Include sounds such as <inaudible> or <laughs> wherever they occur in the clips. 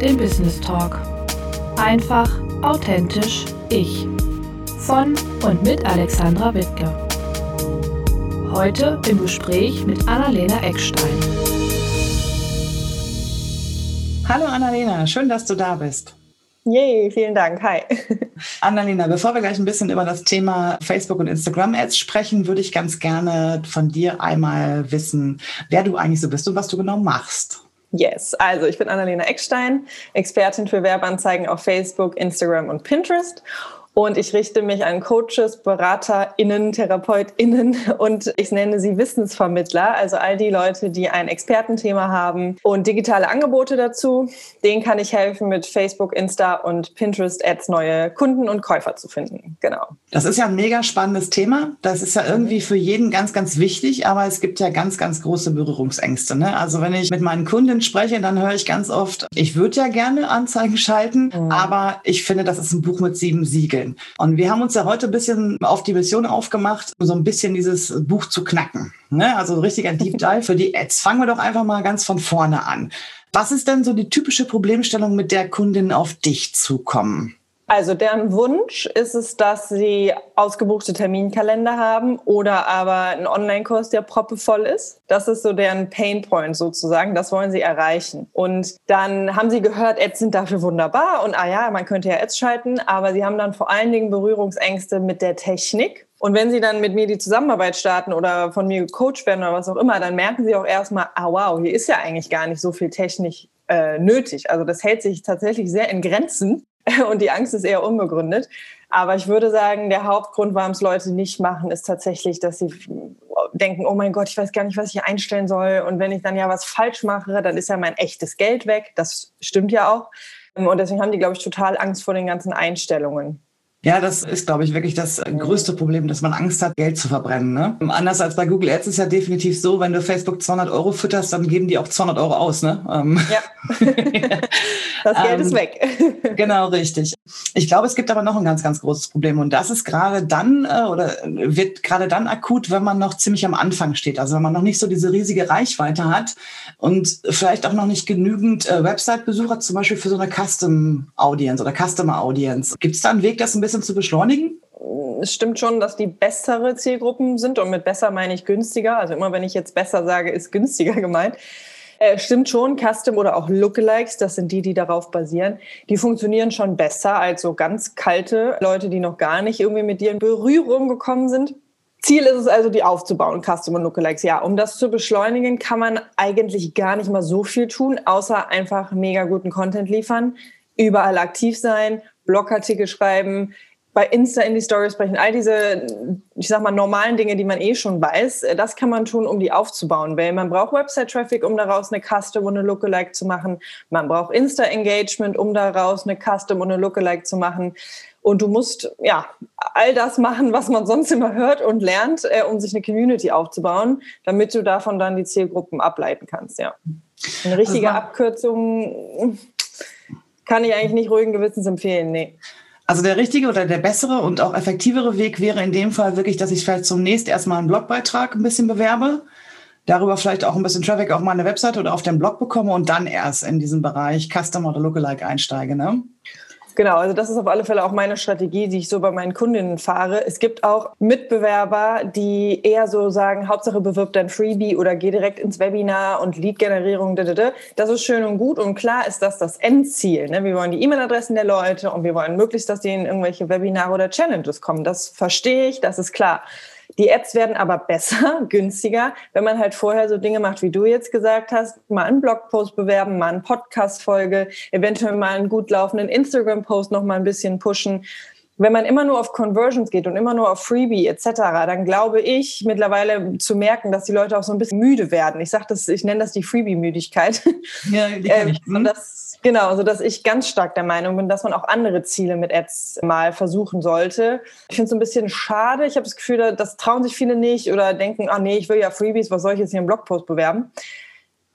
den Business Talk. Einfach, authentisch, ich. Von und mit Alexandra Wittke. Heute im Gespräch mit Annalena Eckstein. Hallo Annalena, schön, dass du da bist. Yay, vielen Dank. Hi. <laughs> Annalena, bevor wir gleich ein bisschen über das Thema Facebook und Instagram Ads sprechen, würde ich ganz gerne von dir einmal wissen, wer du eigentlich so bist und was du genau machst. Yes, also ich bin Annalena Eckstein, Expertin für Werbeanzeigen auf Facebook, Instagram und Pinterest und ich richte mich an Coaches, BeraterInnen, TherapeutInnen und ich nenne sie Wissensvermittler, also all die Leute, die ein Expertenthema haben und digitale Angebote dazu. Denen kann ich helfen, mit Facebook, Insta und Pinterest Ads neue Kunden und Käufer zu finden. Genau. Das ist ja ein mega spannendes Thema. Das ist ja irgendwie für jeden ganz, ganz wichtig, aber es gibt ja ganz, ganz große Berührungsängste. Ne? Also wenn ich mit meinen Kunden spreche, dann höre ich ganz oft, ich würde ja gerne Anzeigen schalten, mhm. aber ich finde, das ist ein Buch mit sieben Siegeln entwickeln. Und wir haben uns ja heute ein bisschen auf die Mission aufgemacht, so ein bisschen dieses Buch zu knacken. Ne? Also richtig ein Deep <laughs> Dive für die Ads. Fangen wir doch einfach mal ganz von vorne an. Was ist denn so die typische Problemstellung, mit der Kundinnen auf dich zukommen? Also deren Wunsch ist es, dass sie ausgebuchte Terminkalender haben oder aber einen Online-Kurs, der proppevoll ist. Das ist so deren Painpoint sozusagen. Das wollen sie erreichen. Und dann haben sie gehört, Ads sind dafür wunderbar und ah ja, man könnte ja Ads schalten, aber sie haben dann vor allen Dingen Berührungsängste mit der Technik. Und wenn sie dann mit mir die Zusammenarbeit starten oder von mir gecoacht werden oder was auch immer, dann merken sie auch erstmal, ah wow, hier ist ja eigentlich gar nicht so viel Technik äh, nötig. Also das hält sich tatsächlich sehr in Grenzen. <laughs> und die Angst ist eher unbegründet. Aber ich würde sagen, der Hauptgrund, warum es Leute nicht machen, ist tatsächlich, dass sie denken, oh mein Gott, ich weiß gar nicht, was ich einstellen soll. Und wenn ich dann ja was falsch mache, dann ist ja mein echtes Geld weg. Das stimmt ja auch. Und deswegen haben die, glaube ich, total Angst vor den ganzen Einstellungen. Ja, das ist, glaube ich, wirklich das größte Problem, dass man Angst hat, Geld zu verbrennen. Ne? Anders als bei Google Ads ist ja definitiv so, wenn du Facebook 200 Euro fütterst, dann geben die auch 200 Euro aus. Ne? Ähm, ja, <laughs> das Geld ist ähm, weg. <laughs> genau, richtig. Ich glaube, es gibt aber noch ein ganz, ganz großes Problem und das ist gerade dann äh, oder wird gerade dann akut, wenn man noch ziemlich am Anfang steht. Also wenn man noch nicht so diese riesige Reichweite hat und vielleicht auch noch nicht genügend äh, Website-Besucher, zum Beispiel für so eine Custom Audience oder Customer Audience. Gibt es da einen Weg, das ein bisschen bisschen zu beschleunigen? Es stimmt schon, dass die bessere Zielgruppen sind und mit besser meine ich günstiger. Also immer wenn ich jetzt besser sage, ist günstiger <laughs> gemeint. Äh, stimmt schon, Custom oder auch Lookalikes, das sind die, die darauf basieren, die funktionieren schon besser als so ganz kalte Leute, die noch gar nicht irgendwie mit dir in Berührung gekommen sind. Ziel ist es also, die aufzubauen, Custom und Lookalikes. Ja, um das zu beschleunigen, kann man eigentlich gar nicht mal so viel tun, außer einfach mega guten Content liefern, überall aktiv sein, Blogartikel schreiben, bei Insta in die Stories sprechen, all diese, ich sag mal, normalen Dinge, die man eh schon weiß, äh, das kann man tun, um die aufzubauen. Weil man braucht Website-Traffic, um daraus eine Custom und eine Lookalike zu machen. Man braucht Insta-Engagement, um daraus eine Custom und eine Lookalike zu machen. Und du musst ja all das machen, was man sonst immer hört und lernt, äh, um sich eine Community aufzubauen, damit du davon dann die Zielgruppen ableiten kannst. Ja, eine richtige also Abkürzung kann ich eigentlich nicht ruhigen Gewissens empfehlen, nee. Also der richtige oder der bessere und auch effektivere Weg wäre in dem Fall wirklich, dass ich vielleicht zunächst erstmal einen Blogbeitrag ein bisschen bewerbe, darüber vielleicht auch ein bisschen Traffic auf meine Webseite oder auf den Blog bekomme und dann erst in diesen Bereich Customer oder Lookalike einsteige. Ne? Genau, also das ist auf alle Fälle auch meine Strategie, die ich so bei meinen Kundinnen fahre. Es gibt auch Mitbewerber, die eher so sagen, Hauptsache bewirb dein Freebie oder geh direkt ins Webinar und Lead-Generierung. Das ist schön und gut und klar ist das das Endziel. Ne? Wir wollen die E-Mail-Adressen der Leute und wir wollen möglichst, dass die in irgendwelche Webinare oder Challenges kommen. Das verstehe ich, das ist klar. Die Ads werden aber besser, <laughs> günstiger, wenn man halt vorher so Dinge macht, wie du jetzt gesagt hast, mal einen Blogpost bewerben, mal eine Podcast-Folge, eventuell mal einen gut laufenden Instagram-Post noch mal ein bisschen pushen. Wenn man immer nur auf Conversions geht und immer nur auf Freebie etc., dann glaube ich mittlerweile zu merken, dass die Leute auch so ein bisschen müde werden. Ich sage das, ich nenne das die Freebie-Müdigkeit. <laughs> Ja, die kann ich. Ähm, das Genau, so dass ich ganz stark der Meinung bin, dass man auch andere Ziele mit Ads mal versuchen sollte. Ich finde es ein bisschen schade. Ich habe das Gefühl, das trauen sich viele nicht oder denken, ah nee, ich will ja Freebies, was soll ich jetzt hier im Blogpost bewerben?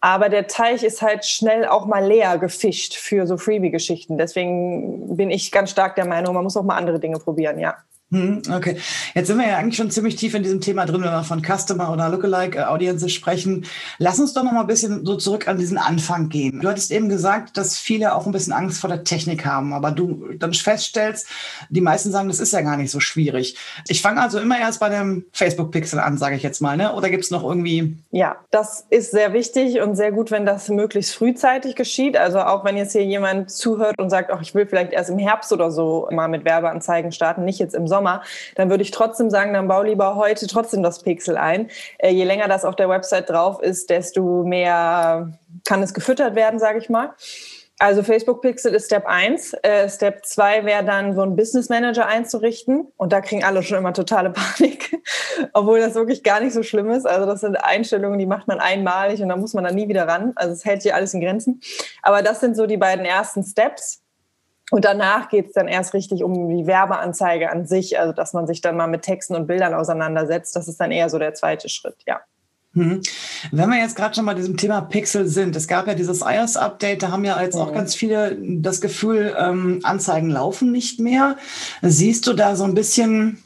Aber der Teich ist halt schnell auch mal leer gefischt für so Freebie-Geschichten. Deswegen bin ich ganz stark der Meinung, man muss auch mal andere Dinge probieren, ja. Hm, okay, jetzt sind wir ja eigentlich schon ziemlich tief in diesem Thema drin, wenn wir von Customer oder Lookalike Audiences sprechen. Lass uns doch noch mal ein bisschen so zurück an diesen Anfang gehen. Du hattest eben gesagt, dass viele auch ein bisschen Angst vor der Technik haben, aber du dann feststellst, die meisten sagen, das ist ja gar nicht so schwierig. Ich fange also immer erst bei dem Facebook Pixel an, sage ich jetzt mal, ne? Oder gibt es noch irgendwie? Ja, das ist sehr wichtig und sehr gut, wenn das möglichst frühzeitig geschieht. Also auch wenn jetzt hier jemand zuhört und sagt, ach, ich will vielleicht erst im Herbst oder so mal mit Werbeanzeigen starten, nicht jetzt im Sommer Sommer, dann würde ich trotzdem sagen, dann bau lieber heute trotzdem das Pixel ein. Äh, je länger das auf der Website drauf ist, desto mehr kann es gefüttert werden, sage ich mal. Also Facebook Pixel ist Step 1. Äh, Step 2 wäre dann so ein Business Manager einzurichten. Und da kriegen alle schon immer totale <laughs> Panik, obwohl das wirklich gar nicht so schlimm ist. Also das sind Einstellungen, die macht man einmalig und da muss man dann nie wieder ran. Also es hält hier alles in Grenzen. Aber das sind so die beiden ersten Steps. Und danach geht es dann erst richtig um die Werbeanzeige an sich, also dass man sich dann mal mit Texten und Bildern auseinandersetzt. Das ist dann eher so der zweite Schritt, ja. Mhm. Wenn wir jetzt gerade schon bei diesem Thema Pixel sind, es gab ja dieses iOS-Update, da haben ja jetzt auch ganz viele das Gefühl, ähm, Anzeigen laufen nicht mehr. Siehst du da so ein bisschen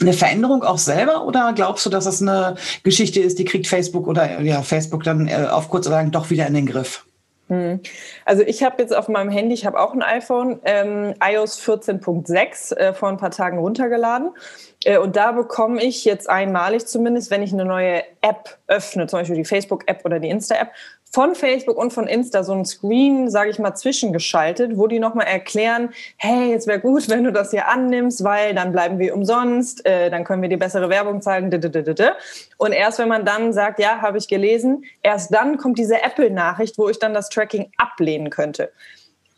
eine Veränderung auch selber oder glaubst du, dass das eine Geschichte ist, die kriegt Facebook oder ja, Facebook dann äh, auf kurz oder lang doch wieder in den Griff? Hm. Also ich habe jetzt auf meinem Handy, ich habe auch ein iPhone, ähm, iOS 14.6 äh, vor ein paar Tagen runtergeladen. Äh, und da bekomme ich jetzt einmalig zumindest, wenn ich eine neue App öffne, zum Beispiel die Facebook-App oder die Insta-App, von Facebook und von Insta so ein Screen, sage ich mal, zwischengeschaltet, wo die nochmal erklären, hey, es wäre gut, <laughs> wenn du das hier annimmst, weil dann bleiben wir umsonst, äh, dann können wir dir bessere Werbung zeigen. Und erst wenn man dann sagt, ja, habe ich gelesen, erst dann kommt diese Apple-Nachricht, wo ich dann das Tracking ablehnen könnte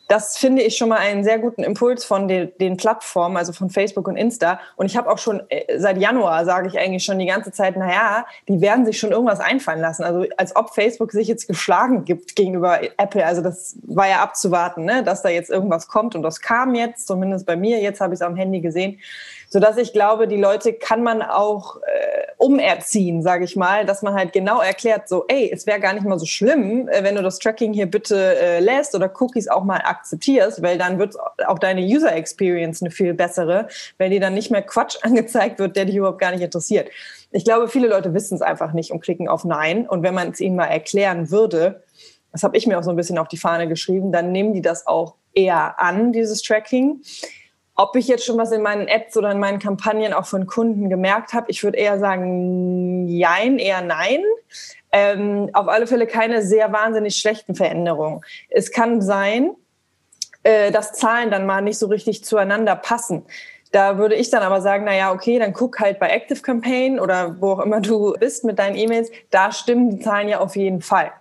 das finde ich schon mal einen sehr guten Impuls von den, den Plattformen, also von Facebook und Insta. Und ich habe auch schon äh, seit Januar, sage ich eigentlich schon die ganze Zeit, naja, die werden sich schon irgendwas einfallen lassen. Also als ob Facebook sich jetzt geschlagen gibt gegenüber Apple. Also das war ja abzuwarten, ne? dass da jetzt irgendwas kommt. Und das kam jetzt, zumindest bei mir. Jetzt habe ich es am Handy gesehen sodass ich glaube, die Leute kann man auch äh, umerziehen, sage ich mal, dass man halt genau erklärt, so, ey, es wäre gar nicht mal so schlimm, äh, wenn du das Tracking hier bitte äh, lässt oder Cookies auch mal akzeptierst, weil dann wird auch deine User Experience eine viel bessere, wenn dir dann nicht mehr Quatsch <laughs> angezeigt wird, der dich überhaupt gar nicht interessiert. Ich glaube, viele Leute wissen es einfach nicht und klicken auf Nein. Und wenn man es ihnen mal erklären würde, das habe ich mir auch so ein bisschen auf die Fahne geschrieben, dann nehmen die das auch eher an, dieses Tracking. Ob ich jetzt schon was in meinen Ads oder in meinen Kampagnen auch von Kunden gemerkt habe, ich würde eher sagen, jein, eher nein. Ähm, auf alle Fälle keine sehr wahnsinnig schlechten Veränderungen. Es kann sein, äh, dass Zahlen dann mal nicht so richtig zueinander passen. Da würde ich dann aber sagen, na ja, okay, dann guck halt bei Active Campaign oder wo auch immer du bist mit deinen E-Mails, da stimmen die Zahlen ja auf jeden Fall.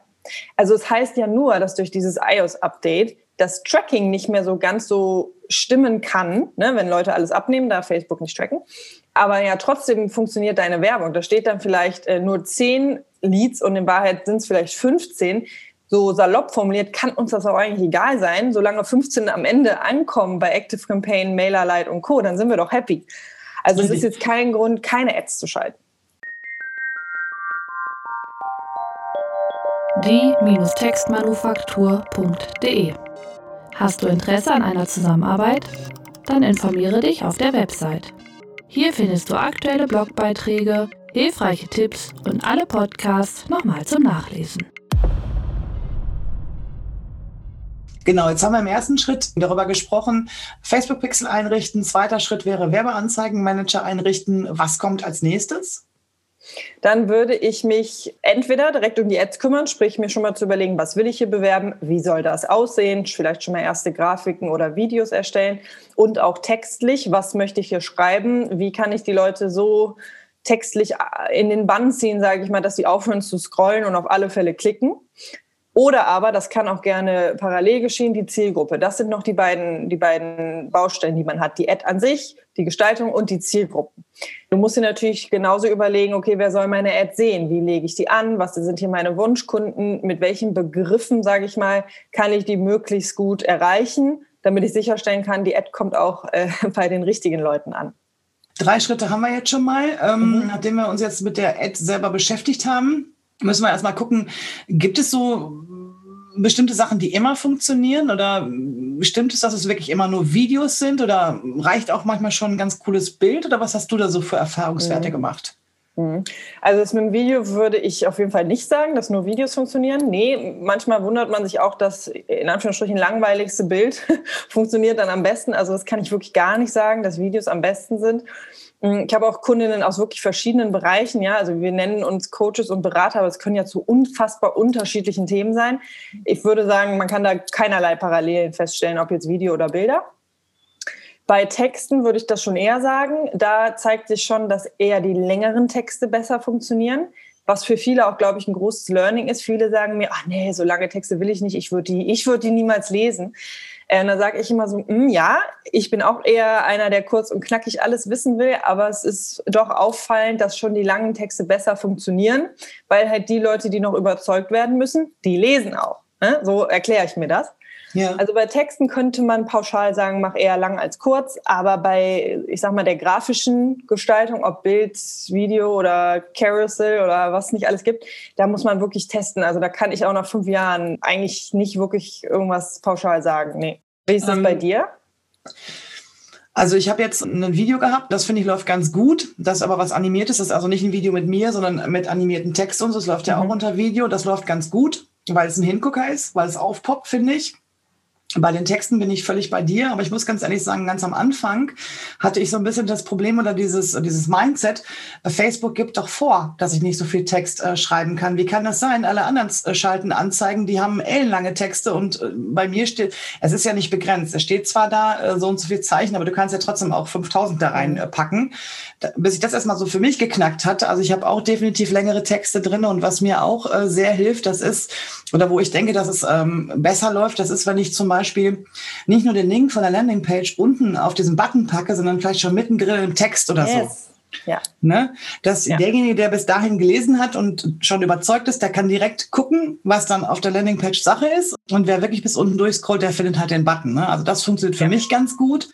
Also es heißt ja nur, dass durch dieses iOS-Update das Tracking nicht mehr so ganz so stimmen kann, ne, wenn Leute alles abnehmen, da Facebook nicht tracken. Aber ja, trotzdem funktioniert deine Werbung. Da steht dann vielleicht äh, nur 10 Leads und in Wahrheit sind es vielleicht 15. So salopp formuliert kann uns das auch eigentlich egal sein. Solange 15 am Ende ankommen bei Active Campaign, MailerLite und Co., dann sind wir doch happy. Also es ist jetzt kein Grund, keine Ads zu schalten. die-textmanufaktur.de Hast du Interesse an einer Zusammenarbeit? Dann informiere dich auf der Website. Hier findest du aktuelle Blogbeiträge, hilfreiche Tipps und alle Podcasts nochmal zum Nachlesen. Genau, jetzt haben wir im ersten Schritt darüber gesprochen, Facebook Pixel einrichten. Zweiter Schritt wäre Werbeanzeigenmanager einrichten. Was kommt als nächstes? Dann würde ich mich entweder direkt um die Ads kümmern, sprich mir schon mal zu überlegen, was will ich hier bewerben, wie soll das aussehen, vielleicht schon mal erste Grafiken oder Videos erstellen und auch textlich, was möchte ich hier schreiben, wie kann ich die Leute so textlich in den Bann ziehen, sage ich mal, dass sie aufhören zu scrollen und auf alle Fälle klicken. Oder aber, das kann auch gerne parallel geschehen, die Zielgruppe. Das sind noch die beiden, die beiden Baustellen, die man hat. Die Ad an sich, die Gestaltung und die Zielgruppen. Du musst dir natürlich genauso überlegen, okay, wer soll meine Ad sehen? Wie lege ich die an? Was sind hier meine Wunschkunden? Mit welchen Begriffen, sage ich mal, kann ich die möglichst gut erreichen, damit ich sicherstellen kann, die Ad kommt auch äh, <laughs> bei den richtigen Leuten an. Drei Schritte haben wir jetzt schon mal, ähm, mhm. nachdem wir uns jetzt mit der Ad selber beschäftigt haben müssen wir erstmal gucken, gibt es so bestimmte Sachen, die immer funktionieren oder stimmt es, dass es wirklich immer nur Videos sind oder reicht auch manchmal schon ein ganz cooles Bild oder was hast du da so für Erfahrungswerte mhm. gemacht? Mhm. Also das mit dem Video würde ich auf jeden Fall nicht sagen, dass nur Videos funktionieren. Nee, manchmal wundert man sich auch, dass in Anführungsstrichen langweiligste Bild <laughs> funktioniert dann am besten. Also das kann ich wirklich gar nicht sagen, dass Videos am besten sind. Mhm, ich habe auch Kundinnen aus wirklich verschiedenen Bereichen, ja. Also wir nennen uns Coaches und Berater, aber es können ja zu unfassbar unterschiedlichen Themen sein. Ich würde sagen, man kann da keinerlei Parallelen feststellen, ob jetzt Video oder Bilder. Bei Texten würde ich das schon eher sagen. Da zeigt sich schon, dass eher die längeren Texte besser funktionieren. Was für viele auch, glaube ich, ein großes Learning ist. Viele sagen mir, ach nee, so lange Texte will ich nicht. Ich würde die, ich würde die niemals lesen. Äh, und da sage ich immer so, mm, ja, ich bin auch eher einer, der kurz und knackig alles wissen will, aber es ist doch auffallend, dass schon die langen Texte besser funktionieren, weil halt die Leute, die noch überzeugt werden müssen, die lesen auch. Ne? So erkläre ich mir das. Ja. Also bei Texten könnte man pauschal sagen, mach eher lang als kurz, aber bei, ich sag mal, der grafischen Gestaltung, ob Bild, Video oder Carousel oder was nicht alles gibt, da muss man wirklich testen. Also da kann ich auch nach fünf Jahren eigentlich nicht wirklich irgendwas pauschal sagen. Nee. Wie ist das ähm, bei dir? Also ich habe jetzt ein Video gehabt, das finde ich läuft ganz gut. Das ist aber was animiertes, das ist also nicht ein Video mit mir, sondern mit animierten Text und so. Das läuft ja mhm. auch unter Video. Das läuft ganz gut, weil es ein Hingucker ist, weil es aufpoppt, finde ich. Bei den Texten bin ich völlig bei dir, aber ich muss ganz ehrlich sagen, ganz am Anfang hatte ich so ein bisschen das Problem oder dieses, dieses Mindset, äh, Facebook gibt doch vor, dass ich nicht so viel Text äh, schreiben kann. Wie kann das sein? Alle anderen äh, schalten Anzeigen, die haben ellenlange Texte und äh, bei mir steht, es ist ja nicht begrenzt. Es steht zwar da äh, so und so viel Zeichen, aber du kannst ja trotzdem auch 5000 da reinpacken. Äh, bis ich das erstmal so für mich geknackt hatte, also ich habe auch definitiv längere Texte drin und was mir auch sehr hilft, das ist, oder wo ich denke, dass es ähm, besser läuft, das ist, wenn ich zum Beispiel Beispiel nicht nur den Link von der Landingpage unten auf diesen Button packe, sondern vielleicht schon mittendrin im Text oder yes. so. Ja. Ne? Dass ja. derjenige, der bis dahin gelesen hat und schon überzeugt ist, der kann direkt gucken, was dann auf der Landingpage Sache ist. Und wer wirklich bis unten durchscrollt, der findet halt den Button. Ne? Also das funktioniert für ja. mich ganz gut.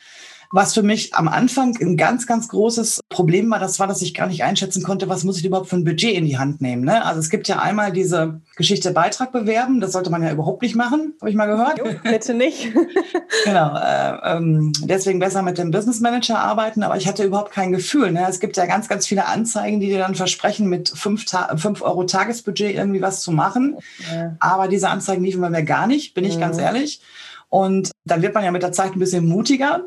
Was für mich am Anfang ein ganz, ganz großes Problem war, das war, dass ich gar nicht einschätzen konnte, was muss ich überhaupt für ein Budget in die Hand nehmen. Ne? Also es gibt ja einmal diese Geschichte Beitrag bewerben, das sollte man ja überhaupt nicht machen, habe ich mal gehört. Jo, bitte nicht. <laughs> genau, äh, ähm, deswegen besser mit dem Business Manager arbeiten, aber ich hatte überhaupt kein Gefühl. Ne? Es gibt ja ganz, ganz viele Anzeigen, die dir dann versprechen, mit fünf, Ta fünf Euro Tagesbudget irgendwie was zu machen. Ja. Aber diese Anzeigen liefen bei mir gar nicht, bin ich mhm. ganz ehrlich. Und dann wird man ja mit der Zeit ein bisschen mutiger.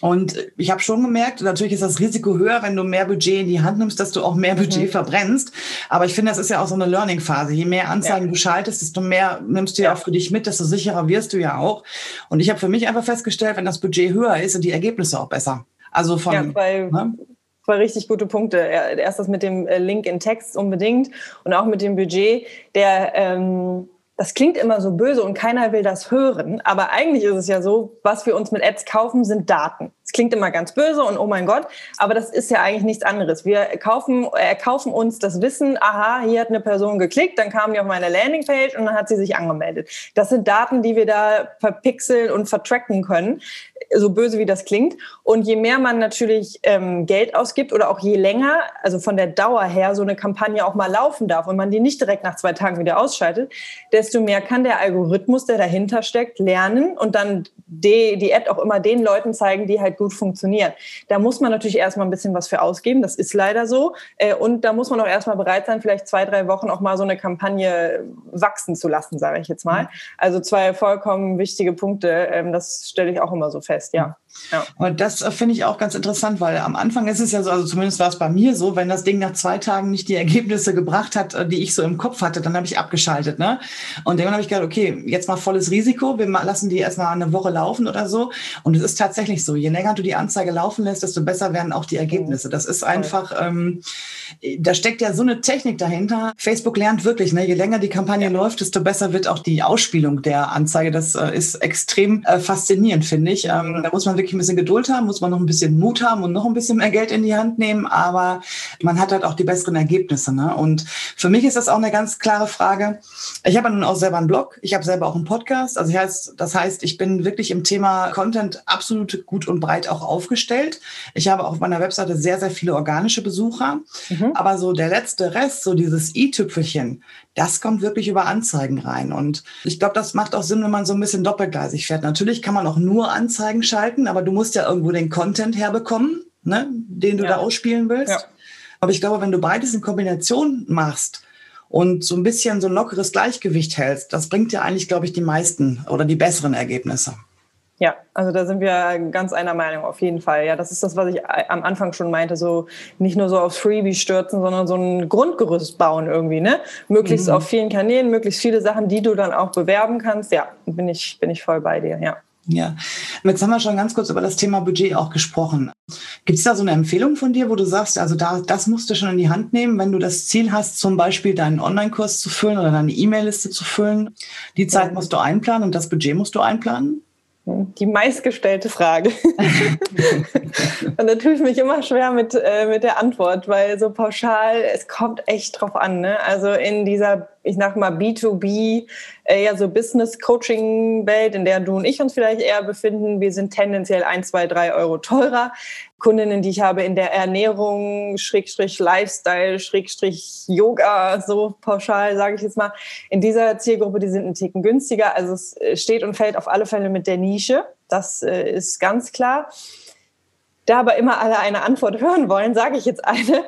Und ich habe schon gemerkt, natürlich ist das Risiko höher, wenn du mehr Budget in die Hand nimmst, dass du auch mehr Budget mhm. verbrennst. Aber ich finde, das ist ja auch so eine Learning-Phase. Je mehr Anzeigen ja. du schaltest, desto mehr nimmst du ja auch für dich mit, desto sicherer wirst du ja auch. Und ich habe für mich einfach festgestellt, wenn das Budget höher ist, sind die Ergebnisse auch besser. Also von. Ja, weil ne? Zwei richtig gute Punkte. Erst das mit dem äh, Link in Text unbedingt und auch mit dem Budget. Der ähm, das klingt immer so böse und keiner will das hören, aber eigentlich ist es ja so, was wir uns mit Ads kaufen, sind Daten. Es klingt immer ganz böse und oh mein Gott, aber das ist ja eigentlich nichts anderes. Wir kaufen, erkaufen uns das Wissen, aha, hier hat eine Person geklickt, dann kam die auf meine Landingpage und dann hat sie sich angemeldet. Das sind Daten, die wir da verpixeln und vertracken können so böse wie das klingt. Und je mehr man natürlich ähm, Geld ausgibt oder auch je länger, also von der Dauer her, so eine Kampagne auch mal laufen darf und man die nicht direkt nach zwei Tagen wieder ausschaltet, desto mehr kann der Algorithmus, der dahinter steckt, lernen und dann die, die Ad auch immer den Leuten zeigen, die halt gut funktionieren. Da muss man natürlich erstmal ein bisschen was für ausgeben, das ist leider so. Äh, und da muss man auch erstmal bereit sein, vielleicht zwei, drei Wochen auch mal so eine Kampagne wachsen zu lassen, sage ich jetzt mal. Mhm. Also zwei vollkommen wichtige Punkte, ähm, das stelle ich auch immer so fest fest, ja. Ja. Und das äh, finde ich auch ganz interessant, weil am Anfang ist es ja so, also zumindest war es bei mir so, wenn das Ding nach zwei Tagen nicht die Ergebnisse gebracht hat, äh, die ich so im Kopf hatte, dann habe ich abgeschaltet. Ne? Und dann habe ich gedacht, okay, jetzt mal volles Risiko, wir lassen die erstmal eine Woche laufen oder so. Und es ist tatsächlich so, je länger du die Anzeige laufen lässt, desto besser werden auch die Ergebnisse. Das ist einfach, ähm, da steckt ja so eine Technik dahinter. Facebook lernt wirklich, ne? je länger die Kampagne ja. läuft, desto besser wird auch die Ausspielung der Anzeige. Das äh, ist extrem äh, faszinierend, finde ich. Ähm, da muss man wirklich ein bisschen Geduld haben, muss man noch ein bisschen Mut haben und noch ein bisschen mehr Geld in die Hand nehmen, aber man hat halt auch die besseren Ergebnisse. Ne? Und für mich ist das auch eine ganz klare Frage. Ich habe Hintergrund auch selber einen Blog. Ich habe selber auch einen Podcast. Also heißt, das heißt, ich bin wirklich im Thema Content absolut gut und breit auch aufgestellt. Ich habe auf meiner Webseite sehr, sehr viele organische Besucher. Mhm. Aber so der letzte Rest, so dieses i-Tüpfelchen, das kommt wirklich über Anzeigen rein. Und ich glaube, das macht auch Sinn, wenn man so ein bisschen doppelgleisig fährt. Natürlich kann man auch nur Anzeigen schalten, aber du musst ja irgendwo den Content herbekommen, ne, den du ja. da ausspielen willst. Ja. Aber ich glaube, wenn du beides in Kombination machst, und so ein bisschen so ein lockeres Gleichgewicht hältst, das bringt dir eigentlich, glaube ich, die meisten oder die besseren Ergebnisse. Ja, also da sind wir ganz einer Meinung auf jeden Fall. Ja, das ist das, was ich am Anfang schon meinte, so nicht nur so aufs Freebie stürzen, sondern so ein Grundgerüst bauen irgendwie, ne? Möglichst mhm. auf vielen Kanälen, möglichst viele Sachen, die du dann auch bewerben kannst. Ja, bin ich, bin ich voll bei dir, ja. Ja, jetzt haben wir schon ganz kurz über das Thema Budget auch gesprochen. Gibt es da so eine Empfehlung von dir, wo du sagst, also da, das musst du schon in die Hand nehmen, wenn du das Ziel hast, zum Beispiel deinen Online-Kurs zu füllen oder deine E-Mail-Liste zu füllen? Die Zeit musst du einplanen und das Budget musst du einplanen? Die meistgestellte Frage. <laughs> und da tue ich mich immer schwer mit, äh, mit der Antwort, weil so pauschal, es kommt echt drauf an. Ne? Also in dieser, ich sag mal, B2B, äh, ja so Business-Coaching-Welt, in der du und ich uns vielleicht eher befinden, wir sind tendenziell ein, zwei, drei Euro teurer. Kundinnen, die ich habe in der Ernährung, Schrägstrich Lifestyle, Schrägstrich Yoga, so pauschal sage ich jetzt mal, in dieser Zielgruppe, die sind ein Ticken günstiger. Also es äh, steht und fällt auf alle Fälle mit der Nische. Das äh, ist ganz klar. Da aber immer alle eine Antwort <laughs> hören wollen, sage ich jetzt eine.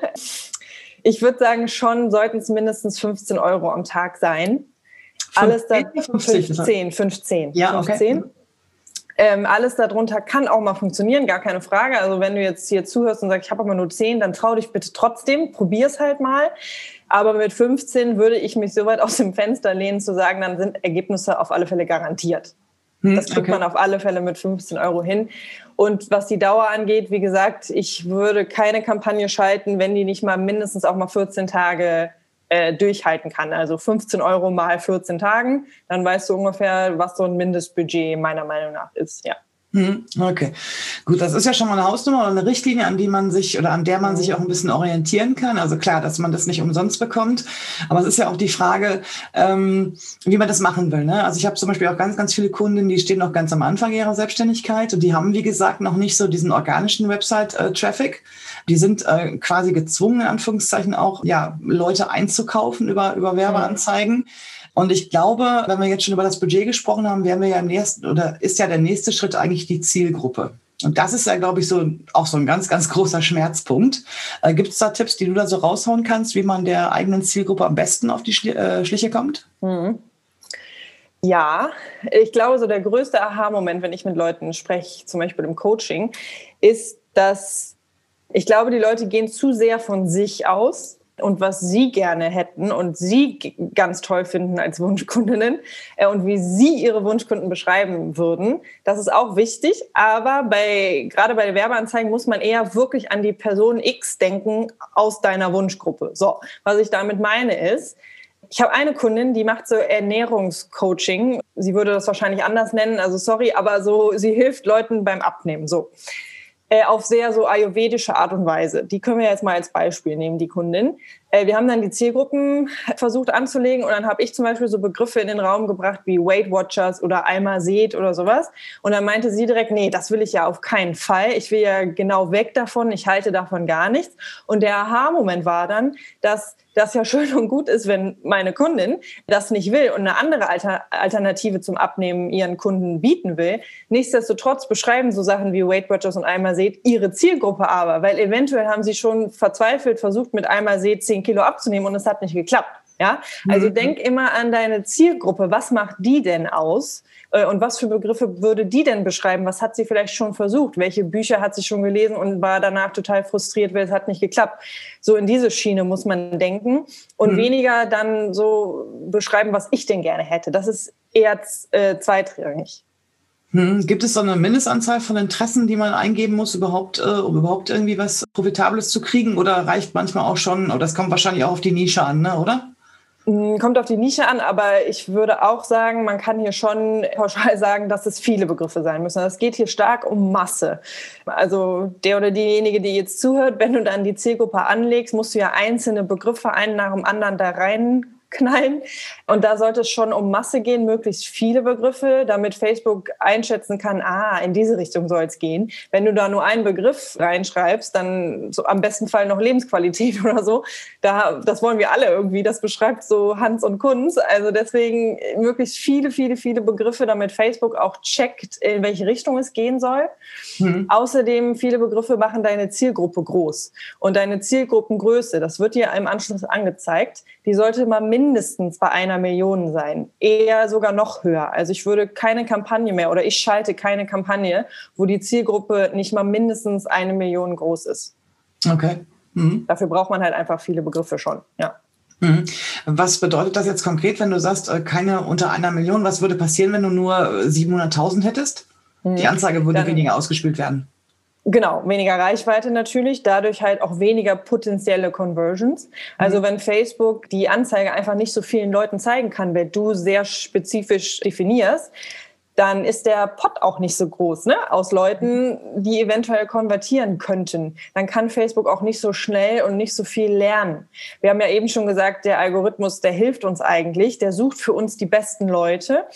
Ich würde sagen, schon sollten es mindestens 15 Euro am Tag sein. Alles da 15, 15. Ja, 15. Okay. Ähm, alles darunter kann auch mal funktionieren, gar keine Frage. Also wenn du jetzt hier zuhörst und sagst, ich habe aber nur 10, dann trau dich bitte trotzdem, probier es halt mal. Aber mit 15 würde ich mich so weit aus dem Fenster lehnen, zu sagen, dann sind Ergebnisse auf alle Fälle garantiert. Hm, das kriegt okay. man auf alle Fälle mit 15 Euro hin. Und was die Dauer angeht, wie gesagt, ich würde keine Kampagne schalten, wenn die nicht mal mindestens auch mal 14 Tage äh, durchhalten kann. Also 15 Euro mal 14 Tagen, dann weißt du ungefähr, was so ein Mindestbudget meiner Meinung nach ist, ja. Hm, okay, gut, das ist ja schon mal eine Hausnummer oder eine Richtlinie, an die man sich oder an der man sich auch ein bisschen orientieren kann. Also klar, dass man das nicht umsonst bekommt, aber es ist ja auch die Frage, ähm, wie man das machen will. Ne? Also ich habe zum Beispiel auch ganz, ganz viele Kunden, die stehen noch ganz am Anfang ihrer Selbstständigkeit und die haben, wie gesagt, noch nicht so diesen organischen Website-Traffic. Die sind äh, quasi gezwungen, in Anführungszeichen auch, ja, Leute einzukaufen über, über Werbeanzeigen. Und ich glaube, wenn wir jetzt schon über das Budget gesprochen haben, werden wir ja im nächsten, oder ist ja der nächste Schritt eigentlich die Zielgruppe. Und das ist ja, glaube ich, so auch so ein ganz, ganz großer Schmerzpunkt. Äh, Gibt es da Tipps, die du da so raushauen kannst, wie man der eigenen Zielgruppe am besten auf die äh, Schliche kommt? Mhm. Ja, ich glaube, so der größte Aha-Moment, wenn ich mit Leuten spreche, zum Beispiel im Coaching, ist, dass ich glaube, die Leute gehen zu sehr von sich aus und was sie gerne hätten und sie ganz toll finden als Wunschkundinnen äh, und wie sie ihre Wunschkunden beschreiben würden. Das ist auch wichtig, aber bei, gerade bei Werbeanzeigen muss man eher wirklich an die Person X denken aus deiner Wunschgruppe. So, was ich damit meine ist, ich habe eine Kundin, die macht so Ernährungscoaching. Sie würde das wahrscheinlich anders nennen, also sorry, aber so, sie hilft Leuten beim Abnehmen. So äh, auf sehr so ayurvedische Art und Weise. Die können wir jetzt mal als Beispiel nehmen, die Kundin. Äh, wir haben dann die Zielgruppen versucht anzulegen und dann habe ich zum Beispiel so Begriffe in den Raum gebracht wie Weight Watchers oder Alma Seed oder sowas. Und dann meinte sie direkt, nee, das will ich ja auf keinen Fall. Ich will ja genau weg davon. Ich halte davon gar nichts. Und der Aha-Moment war dann, dass das ja schön und gut ist, wenn meine Kundin das nicht will und eine andere Alter Alternative zum Abnehmen ihren Kunden bieten will. Nichtsdestotrotz beschreiben so Sachen wie Weight Watchers und Einmal Seht ihre Zielgruppe aber, weil eventuell haben sie schon verzweifelt versucht, mit Einmal Seht 10 Kilo abzunehmen und es hat nicht geklappt. Ja, also mhm. denk immer an deine Zielgruppe. Was macht die denn aus? Äh, und was für Begriffe würde die denn beschreiben? Was hat sie vielleicht schon versucht? Welche Bücher hat sie schon gelesen und war danach total frustriert, weil es hat nicht geklappt? So in diese Schiene muss man denken und mhm. weniger dann so beschreiben, was ich denn gerne hätte. Das ist eher äh, zweitrangig. Hm, gibt es so eine Mindestanzahl von Interessen, die man eingeben muss, überhaupt, äh, um überhaupt irgendwie was Profitables zu kriegen? Oder reicht manchmal auch schon, oder das kommt wahrscheinlich auch auf die Nische an, ne, oder? Hm, kommt auf die Nische an, aber ich würde auch sagen, man kann hier schon pauschal sagen, dass es viele Begriffe sein müssen. Es geht hier stark um Masse. Also der oder diejenige, die jetzt zuhört, wenn du dann die Zielgruppe anlegst, musst du ja einzelne Begriffe einen nach dem anderen da rein knallen. Und da sollte es schon um Masse gehen, möglichst viele Begriffe, damit Facebook einschätzen kann, ah, in diese Richtung soll es gehen. Wenn du da nur einen Begriff reinschreibst, dann so am besten Fall noch Lebensqualität <laughs> oder so. Da, das wollen wir alle irgendwie. Das beschreibt so Hans und Kunz. Also deswegen möglichst viele, viele, viele Begriffe, damit Facebook auch checkt, in welche Richtung es gehen soll. Mhm. Außerdem viele Begriffe machen deine Zielgruppe groß. Und deine Zielgruppengröße, das wird dir im Anschluss angezeigt, die sollte mal mindestens bei einer Million sein. Eher sogar noch höher. Also ich würde keine Kampagne mehr oder ich schalte keine Kampagne, wo die Zielgruppe nicht mal mindestens eine Million groß ist. Okay. Mhm. Dafür braucht man halt einfach viele Begriffe schon, ja. Mhm. Was bedeutet das jetzt konkret, wenn du sagst, äh, keine unter einer Million? Was würde passieren, wenn du nur 700.000 hättest? Mhm. Die Anzeige würde Dann, weniger ausgespielt werden. Genau, weniger Reichweite natürlich, dadurch halt auch weniger potenzielle Conversions. Also mhm. wenn Facebook die Anzeige einfach nicht so vielen Leuten zeigen kann, wer du sehr spezifisch definierst, dann ist der Pot auch nicht so groß, ne? Aus Leuten, die eventuell konvertieren könnten. Dann kann Facebook auch nicht so schnell und nicht so viel lernen. Wir haben ja eben schon gesagt, der Algorithmus, der hilft uns eigentlich, der sucht für uns die besten Leute.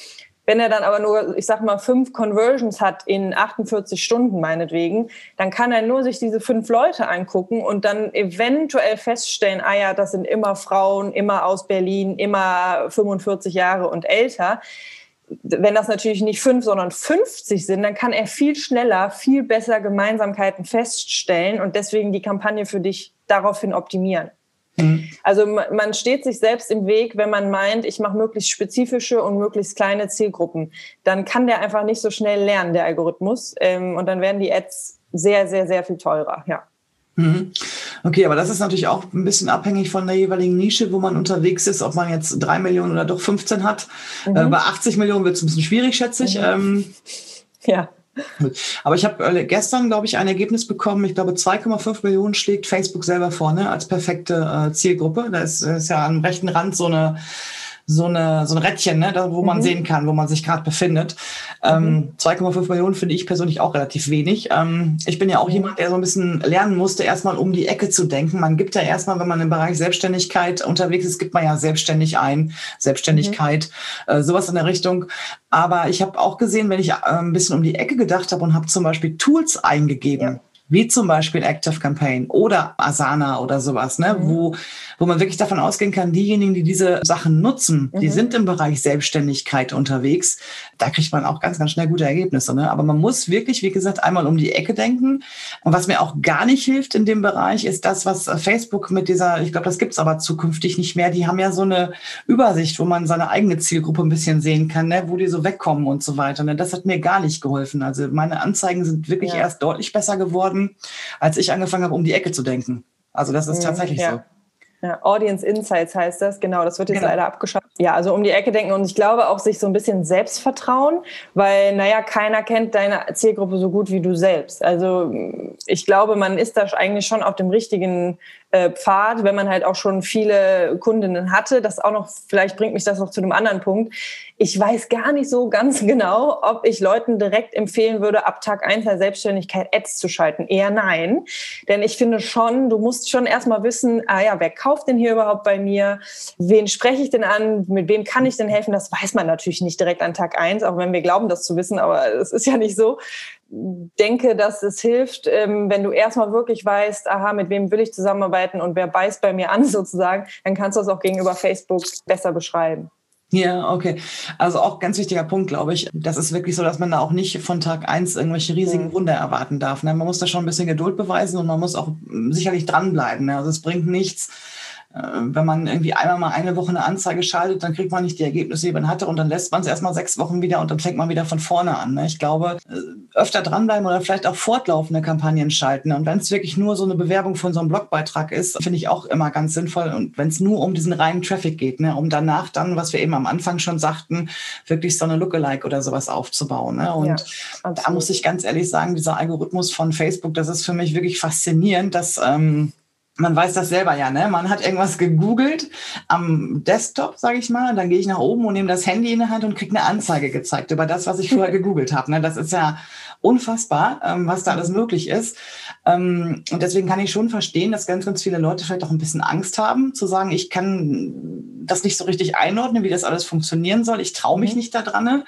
Wenn er dann aber nur, ich sag mal, fünf Conversions hat in 48 Stunden meinetwegen, dann kann er nur sich diese fünf Leute angucken und dann eventuell feststellen, ah ja, das sind immer Frauen, immer aus Berlin, immer 45 Jahre und älter. Wenn das natürlich nicht fünf, sondern 50 sind, dann kann er viel schneller, viel besser Gemeinsamkeiten feststellen und deswegen die Kampagne für dich daraufhin optimieren. Mhm. Also man steht sich selbst im Weg, wenn man meint, ich mache möglichst spezifische und möglichst kleine Zielgruppen. Dann kann der einfach nicht so schnell lernen, der Algorithmus. Ähm, und dann werden die Ads sehr, sehr, sehr viel teurer, ja. Mhm. Okay, aber das ist natürlich auch ein bisschen abhängig von der jeweiligen Nische, wo man unterwegs ist, ob man jetzt drei Millionen oder doch 15 hat. Mhm. Äh, bei 80 Millionen wird es ein bisschen schwierig, schätze ich. Mhm. Ähm, ja. Aber ich habe äh, gestern, glaube ich, ein Ergebnis bekommen. Ich glaube, 2,5 Millionen schlägt Facebook selber vorne als perfekte äh, Zielgruppe. Da ist, ist ja am rechten Rand so eine so eine so ein Rädchen, ne, da, wo mhm. man sehen kann, wo man sich gerade befindet. Ähm, 2,5 mhm. Millionen finde ich persönlich auch relativ wenig. Ähm, ich bin ja auch jemand, der so ein bisschen lernen musste, erstmal um die Ecke zu denken. Man gibt ja erstmal, wenn man im Bereich Selbstständigkeit unterwegs ist, gibt man ja selbstständig ein, Selbstständigkeit, mhm. äh, sowas in der Richtung. Aber ich habe auch gesehen, wenn ich äh, ein bisschen um die Ecke gedacht habe und habe zum Beispiel Tools eingegeben, ja wie zum Beispiel Active Campaign oder Asana oder sowas, ne, mhm. wo, wo man wirklich davon ausgehen kann, diejenigen, die diese Sachen nutzen, mhm. die sind im Bereich Selbstständigkeit unterwegs. Da kriegt man auch ganz, ganz schnell gute Ergebnisse. Ne? Aber man muss wirklich, wie gesagt, einmal um die Ecke denken. Und was mir auch gar nicht hilft in dem Bereich, ist das, was Facebook mit dieser, ich glaube, das gibt's aber zukünftig nicht mehr. Die haben ja so eine Übersicht, wo man seine eigene Zielgruppe ein bisschen sehen kann, ne, wo die so wegkommen und so weiter. Ne? Das hat mir gar nicht geholfen. Also meine Anzeigen sind wirklich ja. erst deutlich besser geworden haben, als ich angefangen habe, um die Ecke zu denken. Also das ist mhm, tatsächlich ja. so. Ja, Audience Insights heißt das, genau, das wird jetzt genau. leider abgeschafft. Ja, also um die Ecke denken und ich glaube auch sich so ein bisschen Selbstvertrauen, weil, naja, keiner kennt deine Zielgruppe so gut wie du selbst. Also ich glaube, man ist da eigentlich schon auf dem richtigen äh, Pfad, wenn man halt auch schon viele Kundinnen hatte. Das auch noch, vielleicht bringt mich das noch zu einem anderen Punkt. Ich weiß gar nicht so ganz <laughs> genau, ob ich Leuten direkt empfehlen würde, ab Tag 1 der Selbstständigkeit Ads zu schalten. Eher nein. Denn ich finde schon, du musst schon erstmal wissen, ah ja, wer kauft denn hier überhaupt bei mir? Wen spreche ich denn an? Mit wem kann ich denn helfen? Das weiß man natürlich nicht direkt an Tag 1, auch wenn wir glauben, das zu wissen, aber es ist ja nicht so denke, dass es hilft, ähm, wenn du erstmal wirklich weißt, aha, mit wem will ich zusammenarbeiten und wer beißt bei mir an <laughs> sozusagen, dann kannst du das auch gegenüber Facebook besser beschreiben. Ja, okay. Also auch ganz wichtiger Punkt, glaube ich. Das ist wirklich so, dass man da auch nicht von Tag eins irgendwelche riesigen mhm. Wunder erwarten darf. Ne? Man muss da schon ein bisschen Geduld beweisen und man muss auch sicherlich dranbleiben. Ne? Also es bringt nichts, wenn man irgendwie einmal mal eine Woche eine Anzeige schaltet, dann kriegt man nicht die Ergebnisse, die man hatte und dann lässt man es erstmal sechs Wochen wieder und dann fängt man wieder von vorne an. Ne? Ich glaube, äh, öfter dranbleiben oder vielleicht auch fortlaufende Kampagnen schalten. Und wenn es wirklich nur so eine Bewerbung von so einem Blogbeitrag ist, finde ich auch immer ganz sinnvoll. Und wenn es nur um diesen reinen Traffic geht, ne? um danach dann, was wir eben am Anfang schon sagten, wirklich so eine Lookalike oder sowas aufzubauen. Ne? Und ja, da muss ich ganz ehrlich sagen, dieser Algorithmus von Facebook, das ist für mich wirklich faszinierend, dass ähm, man weiß das selber ja, ne? Man hat irgendwas gegoogelt am Desktop, sage ich mal, dann gehe ich nach oben und nehme das Handy in der Hand und kriege eine Anzeige gezeigt über das, was ich vorher gegoogelt habe. Ne? Das ist ja unfassbar, ähm, was da alles möglich ist. Ähm, und deswegen kann ich schon verstehen, dass ganz, ganz viele Leute vielleicht auch ein bisschen Angst haben, zu sagen, ich kann das nicht so richtig einordnen, wie das alles funktionieren soll. Ich traue mich mhm. nicht daran. Ne?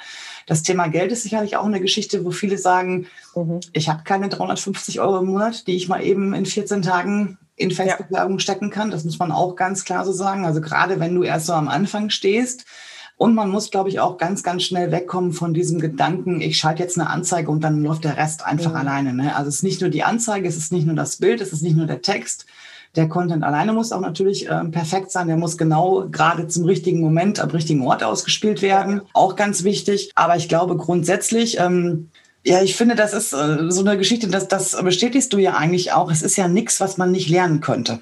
Das Thema Geld ist sicherlich auch eine Geschichte, wo viele sagen, mhm. ich habe keine 350 Euro im Monat, die ich mal eben in 14 Tagen in Facebook-Werbung stecken kann. Das muss man auch ganz klar so sagen. Also gerade wenn du erst so am Anfang stehst, und man muss, glaube ich, auch ganz, ganz schnell wegkommen von diesem Gedanken, ich schalte jetzt eine Anzeige und dann läuft der Rest einfach mhm. alleine. Ne? Also es ist nicht nur die Anzeige, es ist nicht nur das Bild, es ist nicht nur der Text. Der Content alleine muss auch natürlich äh, perfekt sein. Der muss genau gerade zum richtigen Moment am richtigen Ort ausgespielt werden. Auch ganz wichtig. Aber ich glaube grundsätzlich, ähm, ja, ich finde, das ist äh, so eine Geschichte, das, das bestätigst du ja eigentlich auch. Es ist ja nichts, was man nicht lernen könnte.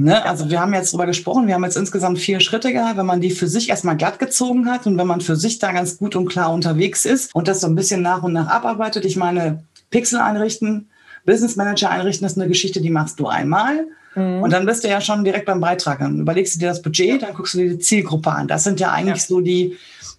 Ne? Also wir haben jetzt drüber gesprochen, wir haben jetzt insgesamt vier Schritte gehabt, wenn man die für sich erstmal glatt gezogen hat und wenn man für sich da ganz gut und klar unterwegs ist und das so ein bisschen nach und nach abarbeitet. Ich meine, Pixel einrichten, Business Manager einrichten, ist eine Geschichte, die machst du einmal. Mhm. Und dann bist du ja schon direkt beim Beitrag. Dann überlegst du dir das Budget, dann guckst du dir die Zielgruppe an. Das sind ja eigentlich ja. so die,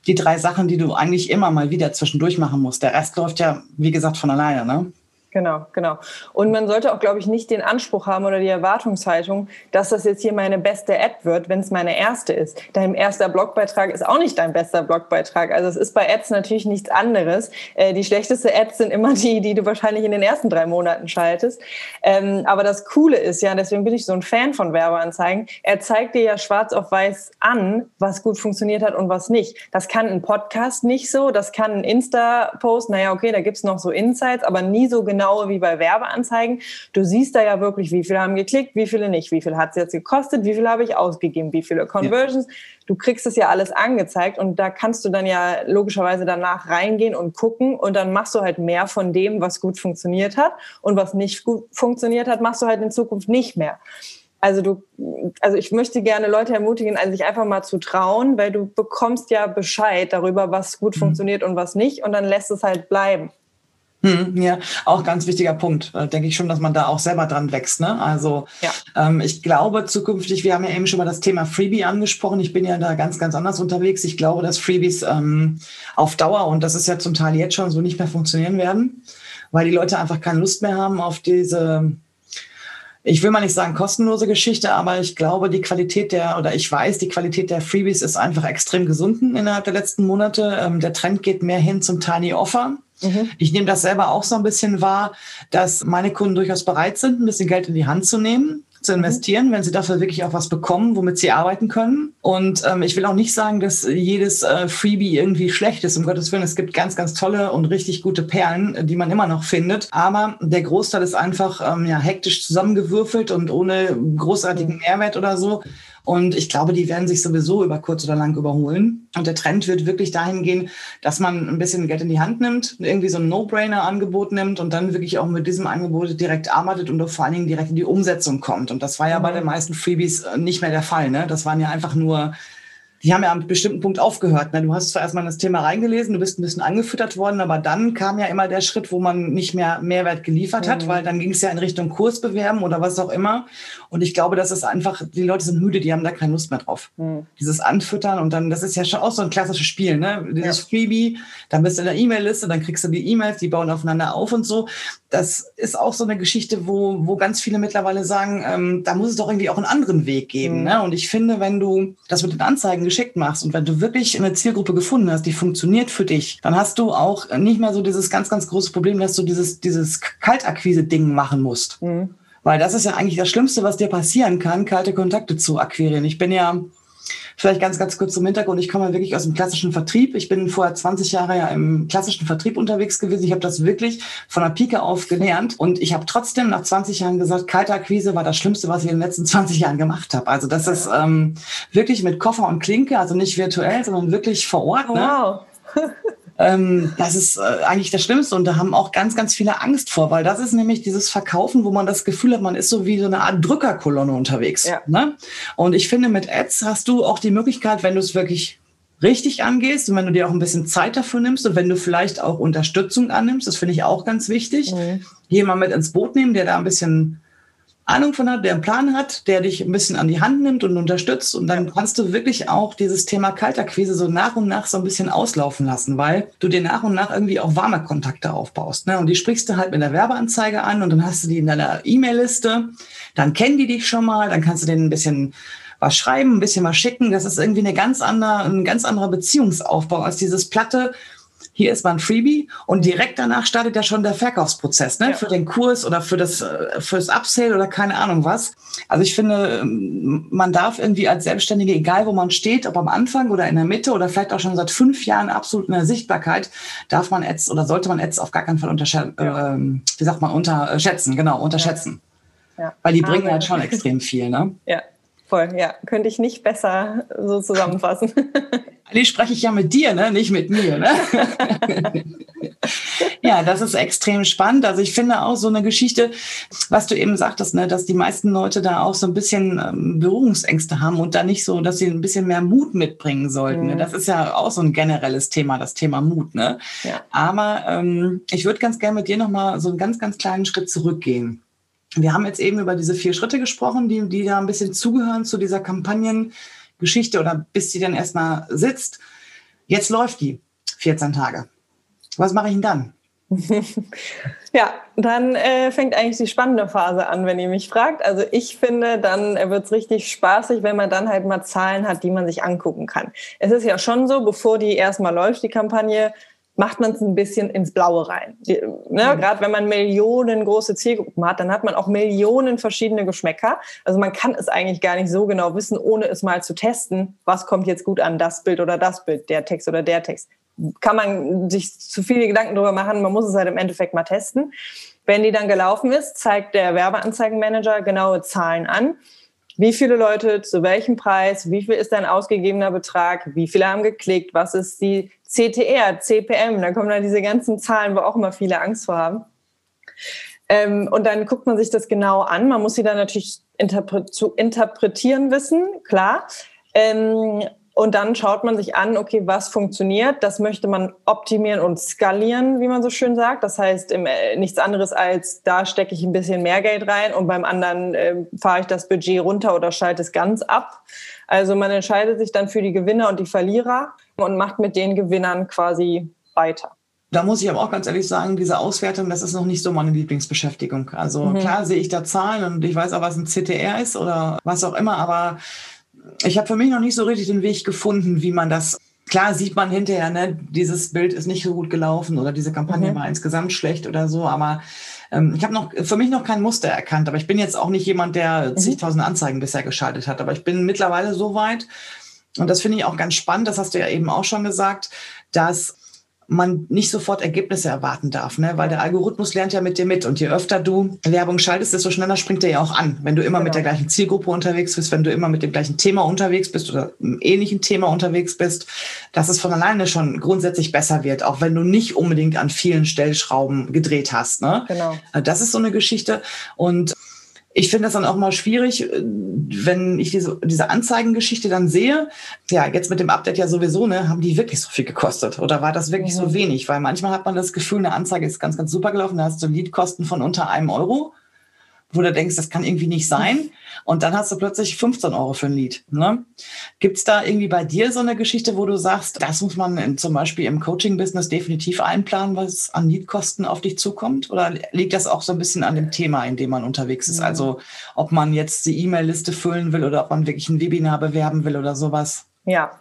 die drei Sachen, die du eigentlich immer mal wieder zwischendurch machen musst. Der Rest läuft ja, wie gesagt, von alleine. Ne? Genau, genau. Und man sollte auch, glaube ich, nicht den Anspruch haben oder die Erwartungshaltung, dass das jetzt hier meine beste Ad wird, wenn es meine erste ist. Dein erster Blogbeitrag ist auch nicht dein bester Blogbeitrag. Also es ist bei Ads natürlich nichts anderes. Äh, die schlechteste Ads sind immer die, die du wahrscheinlich in den ersten drei Monaten schaltest. Ähm, aber das Coole ist ja, deswegen bin ich so ein Fan von Werbeanzeigen, er zeigt dir ja schwarz auf weiß an, was gut funktioniert hat und was nicht. Das kann ein Podcast nicht so, das kann ein Insta-Post, naja, okay, da gibt's noch so Insights, aber nie so genau genau wie bei Werbeanzeigen. Du siehst da ja wirklich, wie viele haben geklickt, wie viele nicht, wie viel hat es jetzt gekostet, wie viel habe ich ausgegeben, wie viele Conversions. Ja. Du kriegst es ja alles angezeigt und da kannst du dann ja logischerweise danach reingehen und gucken und dann machst du halt mehr von dem, was gut funktioniert hat und was nicht gut funktioniert hat, machst du halt in Zukunft nicht mehr. Also du, also ich möchte gerne Leute ermutigen, also sich einfach mal zu trauen, weil du bekommst ja Bescheid darüber, was gut mhm. funktioniert und was nicht, und dann lässt es halt bleiben. Hm, ja, auch ganz wichtiger Punkt. Äh, denke ich schon, dass man da auch selber dran wächst. Ne? Also ja. ähm, ich glaube zukünftig, wir haben ja eben schon mal das Thema Freebie angesprochen. Ich bin ja da ganz, ganz anders unterwegs. Ich glaube, dass Freebies ähm, auf Dauer, und das ist ja zum Teil jetzt schon so, nicht mehr funktionieren werden, weil die Leute einfach keine Lust mehr haben auf diese ich will mal nicht sagen kostenlose Geschichte, aber ich glaube, die Qualität der, oder ich weiß, die Qualität der Freebies ist einfach extrem gesunken innerhalb der letzten Monate. Ähm, der Trend geht mehr hin zum Tiny Offer. Mhm. Ich nehme das selber auch so ein bisschen wahr, dass meine Kunden durchaus bereit sind, ein bisschen Geld in die Hand zu nehmen zu investieren, mhm. wenn sie dafür wirklich auch was bekommen, womit sie arbeiten können. Und ähm, ich will auch nicht sagen, dass jedes äh, Freebie irgendwie schlecht ist. Um Gottes Willen, es gibt ganz, ganz tolle und richtig gute Perlen, die man immer noch findet. Aber der Großteil ist einfach ähm, ja, hektisch zusammengewürfelt und ohne großartigen mhm. Mehrwert oder so. Und ich glaube, die werden sich sowieso über kurz oder lang überholen. Und der Trend wird wirklich dahin gehen, dass man ein bisschen Geld in die Hand nimmt, irgendwie so ein No-Brainer-Angebot nimmt und dann wirklich auch mit diesem Angebot direkt arbeitet und auch vor allen Dingen direkt in die Umsetzung kommt. Und das war ja mhm. bei den meisten Freebies äh, nicht mehr der Fall. Ne? Das waren ja einfach nur die haben ja am bestimmten Punkt aufgehört. Ne? Du hast zwar erstmal das Thema reingelesen, du bist ein bisschen angefüttert worden, aber dann kam ja immer der Schritt, wo man nicht mehr Mehrwert geliefert hat, mhm. weil dann ging es ja in Richtung Kursbewerben oder was auch immer. Und ich glaube, das ist einfach, die Leute sind müde, die haben da keine Lust mehr drauf. Mhm. Dieses Anfüttern und dann, das ist ja schon auch so ein klassisches Spiel, ne? Dieses ja. Freebie, dann bist du in der E-Mail-Liste, dann kriegst du die E-Mails, die bauen aufeinander auf und so. Das ist auch so eine Geschichte, wo, wo ganz viele mittlerweile sagen, ähm, da muss es doch irgendwie auch einen anderen Weg geben. Mhm. Ne? Und ich finde, wenn du das mit den Anzeigen geschickt machst und wenn du wirklich eine Zielgruppe gefunden hast, die funktioniert für dich, dann hast du auch nicht mehr so dieses ganz, ganz große Problem, dass du dieses, dieses Kaltakquise-Ding machen musst. Mhm. Weil das ist ja eigentlich das Schlimmste, was dir passieren kann, kalte Kontakte zu akquirieren. Ich bin ja Vielleicht ganz, ganz kurz zum Hintergrund. Ich komme wirklich aus dem klassischen Vertrieb. Ich bin vorher 20 Jahre ja im klassischen Vertrieb unterwegs gewesen. Ich habe das wirklich von der Pike auf gelernt. Und ich habe trotzdem nach 20 Jahren gesagt, kalte Akquise war das Schlimmste, was ich in den letzten 20 Jahren gemacht habe. Also das ist ähm, wirklich mit Koffer und Klinke, also nicht virtuell, sondern wirklich vor Ort. Ne? Ähm, das ist äh, eigentlich das Schlimmste und da haben auch ganz, ganz viele Angst vor, weil das ist nämlich dieses Verkaufen, wo man das Gefühl hat, man ist so wie so eine Art Drückerkolonne unterwegs. Ja. Ne? Und ich finde, mit Ads hast du auch die Möglichkeit, wenn du es wirklich richtig angehst und wenn du dir auch ein bisschen Zeit dafür nimmst und wenn du vielleicht auch Unterstützung annimmst, das finde ich auch ganz wichtig, mhm. jemand mit ins Boot nehmen, der da ein bisschen Ahnung von hat, der einen Plan hat, der dich ein bisschen an die Hand nimmt und unterstützt. Und dann kannst du wirklich auch dieses Thema Kaltakquise so nach und nach so ein bisschen auslaufen lassen, weil du dir nach und nach irgendwie auch warme Kontakte aufbaust. Ne? Und die sprichst du halt mit der Werbeanzeige an und dann hast du die in deiner E-Mail-Liste. Dann kennen die dich schon mal, dann kannst du denen ein bisschen was schreiben, ein bisschen was schicken. Das ist irgendwie eine ganz andere, ein ganz anderer Beziehungsaufbau als dieses platte, hier ist mal ein Freebie und direkt danach startet ja schon der Verkaufsprozess, ne? Ja. Für den Kurs oder für das, äh, fürs Upsale oder keine Ahnung was. Also ich finde, ähm, man darf irgendwie als Selbstständige, egal wo man steht, ob am Anfang oder in der Mitte oder vielleicht auch schon seit fünf Jahren absolut in der Sichtbarkeit, darf man Ads oder sollte man Ads auf gar keinen Fall unterschätzen, ja. ähm, wie sagt man, unterschätzen, genau, unterschätzen. Ja. Weil die bringen halt schon extrem viel, ne? Ja, voll, ja. Könnte ich nicht besser so zusammenfassen. <laughs> Ali spreche ich ja mit dir, ne? nicht mit mir. Ne? <laughs> ja, das ist extrem spannend. Also ich finde auch so eine Geschichte, was du eben sagtest, ne, dass die meisten Leute da auch so ein bisschen ähm, Berührungsängste haben und da nicht so, dass sie ein bisschen mehr Mut mitbringen sollten. Ne? Mhm. Ne? Das ist ja auch so ein generelles Thema, das Thema Mut. Ne? Ja. Aber ähm, ich würde ganz gerne mit dir nochmal so einen ganz, ganz kleinen Schritt zurückgehen. Wir haben jetzt eben über diese vier Schritte gesprochen, die, die da ein bisschen zugehören zu dieser Kampagnen. Geschichte oder bis sie dann erstmal sitzt. Jetzt läuft die 14 Tage. Was mache ich denn dann? <laughs> ja, dann äh, fängt eigentlich die spannende Phase an, wenn ihr mich fragt. Also ich finde, dann wird es richtig spaßig, wenn man dann halt mal Zahlen hat, die man sich angucken kann. Es ist ja schon so, bevor die erstmal läuft, die Kampagne, macht man es ein bisschen ins Blaue rein. Ne? Mhm. Gerade wenn man Millionen große Zielgruppen hat, dann hat man auch Millionen verschiedene Geschmäcker. Also man kann es eigentlich gar nicht so genau wissen, ohne es mal zu testen, was kommt jetzt gut an, das Bild oder das Bild, der Text oder der Text. Kann man sich zu viele Gedanken darüber machen, man muss es halt im Endeffekt mal testen. Wenn die dann gelaufen ist, zeigt der Werbeanzeigenmanager genaue Zahlen an. Wie viele Leute, zu welchem Preis, wie viel ist dein ausgegebener Betrag, wie viele haben geklickt, was ist die CTR, CPM, da kommen dann diese ganzen Zahlen, wo auch immer viele Angst vor haben. Ähm, und dann guckt man sich das genau an. Man muss sie dann natürlich interpre zu interpretieren wissen, klar. Ähm, und dann schaut man sich an, okay, was funktioniert. Das möchte man optimieren und skalieren, wie man so schön sagt. Das heißt, im, äh, nichts anderes als, da stecke ich ein bisschen mehr Geld rein und beim anderen äh, fahre ich das Budget runter oder schalte es ganz ab. Also man entscheidet sich dann für die Gewinner und die Verlierer und macht mit den Gewinnern quasi weiter. Da muss ich aber auch ganz ehrlich sagen, diese Auswertung, das ist noch nicht so meine Lieblingsbeschäftigung. Also mhm. klar sehe ich da Zahlen und ich weiß auch, was ein CTR ist oder was auch immer, aber ich habe für mich noch nicht so richtig den Weg gefunden, wie man das klar sieht man hinterher, ne, dieses Bild ist nicht so gut gelaufen oder diese Kampagne mhm. war insgesamt schlecht oder so, aber ähm, ich habe noch für mich noch kein Muster erkannt, aber ich bin jetzt auch nicht jemand, der mhm. zigtausend Anzeigen bisher geschaltet hat, aber ich bin mittlerweile so weit und das finde ich auch ganz spannend, das hast du ja eben auch schon gesagt, dass man nicht sofort Ergebnisse erwarten darf, ne? weil der Algorithmus lernt ja mit dir mit und je öfter du Werbung schaltest, desto schneller springt er ja auch an. Wenn du immer genau. mit der gleichen Zielgruppe unterwegs bist, wenn du immer mit dem gleichen Thema unterwegs bist oder einem ähnlichen Thema unterwegs bist, dass es von alleine schon grundsätzlich besser wird, auch wenn du nicht unbedingt an vielen Stellschrauben gedreht hast. Ne? Genau. Das ist so eine Geschichte und ich finde das dann auch mal schwierig, äh, wenn ich diese, diese Anzeigengeschichte dann sehe. Ja, jetzt mit dem Update ja sowieso, ne, haben die wirklich so viel gekostet? Oder war das wirklich mhm. so wenig? Weil manchmal hat man das Gefühl, eine Anzeige ist ganz, ganz super gelaufen, da hast du Leadkosten von unter einem Euro wo du denkst, das kann irgendwie nicht sein. Und dann hast du plötzlich 15 Euro für ein Lied. Ne? Gibt es da irgendwie bei dir so eine Geschichte, wo du sagst, das muss man in, zum Beispiel im Coaching-Business definitiv einplanen, was an Liedkosten auf dich zukommt? Oder liegt das auch so ein bisschen an dem Thema, in dem man unterwegs ist? Also ob man jetzt die E-Mail-Liste füllen will oder ob man wirklich ein Webinar bewerben will oder sowas? Ja,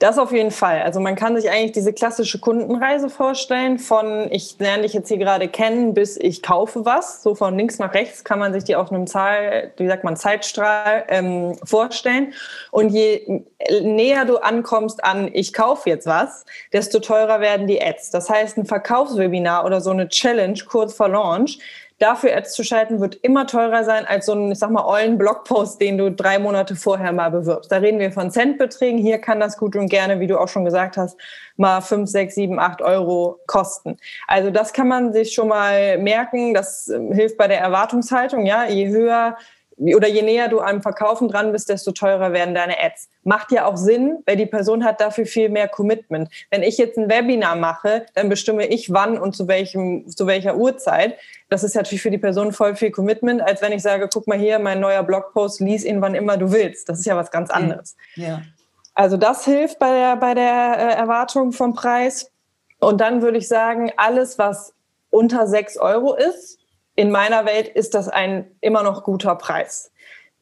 das auf jeden Fall. Also man kann sich eigentlich diese klassische Kundenreise vorstellen, von ich lerne dich jetzt hier gerade kennen, bis ich kaufe was. So von links nach rechts kann man sich die auf einem Zahl, wie sagt man, Zeitstrahl ähm, vorstellen. Und je näher du ankommst an ich kaufe jetzt was, desto teurer werden die Ads. Das heißt, ein Verkaufswebinar oder so eine Challenge kurz vor Launch dafür Ads zu schalten, wird immer teurer sein als so ein, ich sag mal, ollen Blogpost, den du drei Monate vorher mal bewirbst. Da reden wir von Centbeträgen. Hier kann das gut und gerne, wie du auch schon gesagt hast, mal fünf, sechs, sieben, acht Euro kosten. Also das kann man sich schon mal merken. Das ähm, hilft bei der Erwartungshaltung. Ja, je höher oder je näher du am Verkaufen dran bist, desto teurer werden deine Ads. Macht ja auch Sinn, weil die Person hat dafür viel mehr Commitment. Wenn ich jetzt ein Webinar mache, dann bestimme ich wann und zu welchem, zu welcher Uhrzeit. Das ist natürlich für die Person voll viel Commitment, als wenn ich sage, guck mal hier, mein neuer Blogpost, lies ihn wann immer du willst. Das ist ja was ganz anderes. Ja. Also das hilft bei der, bei der äh, Erwartung vom Preis. Und dann würde ich sagen, alles, was unter sechs Euro ist, in meiner Welt ist das ein immer noch guter Preis.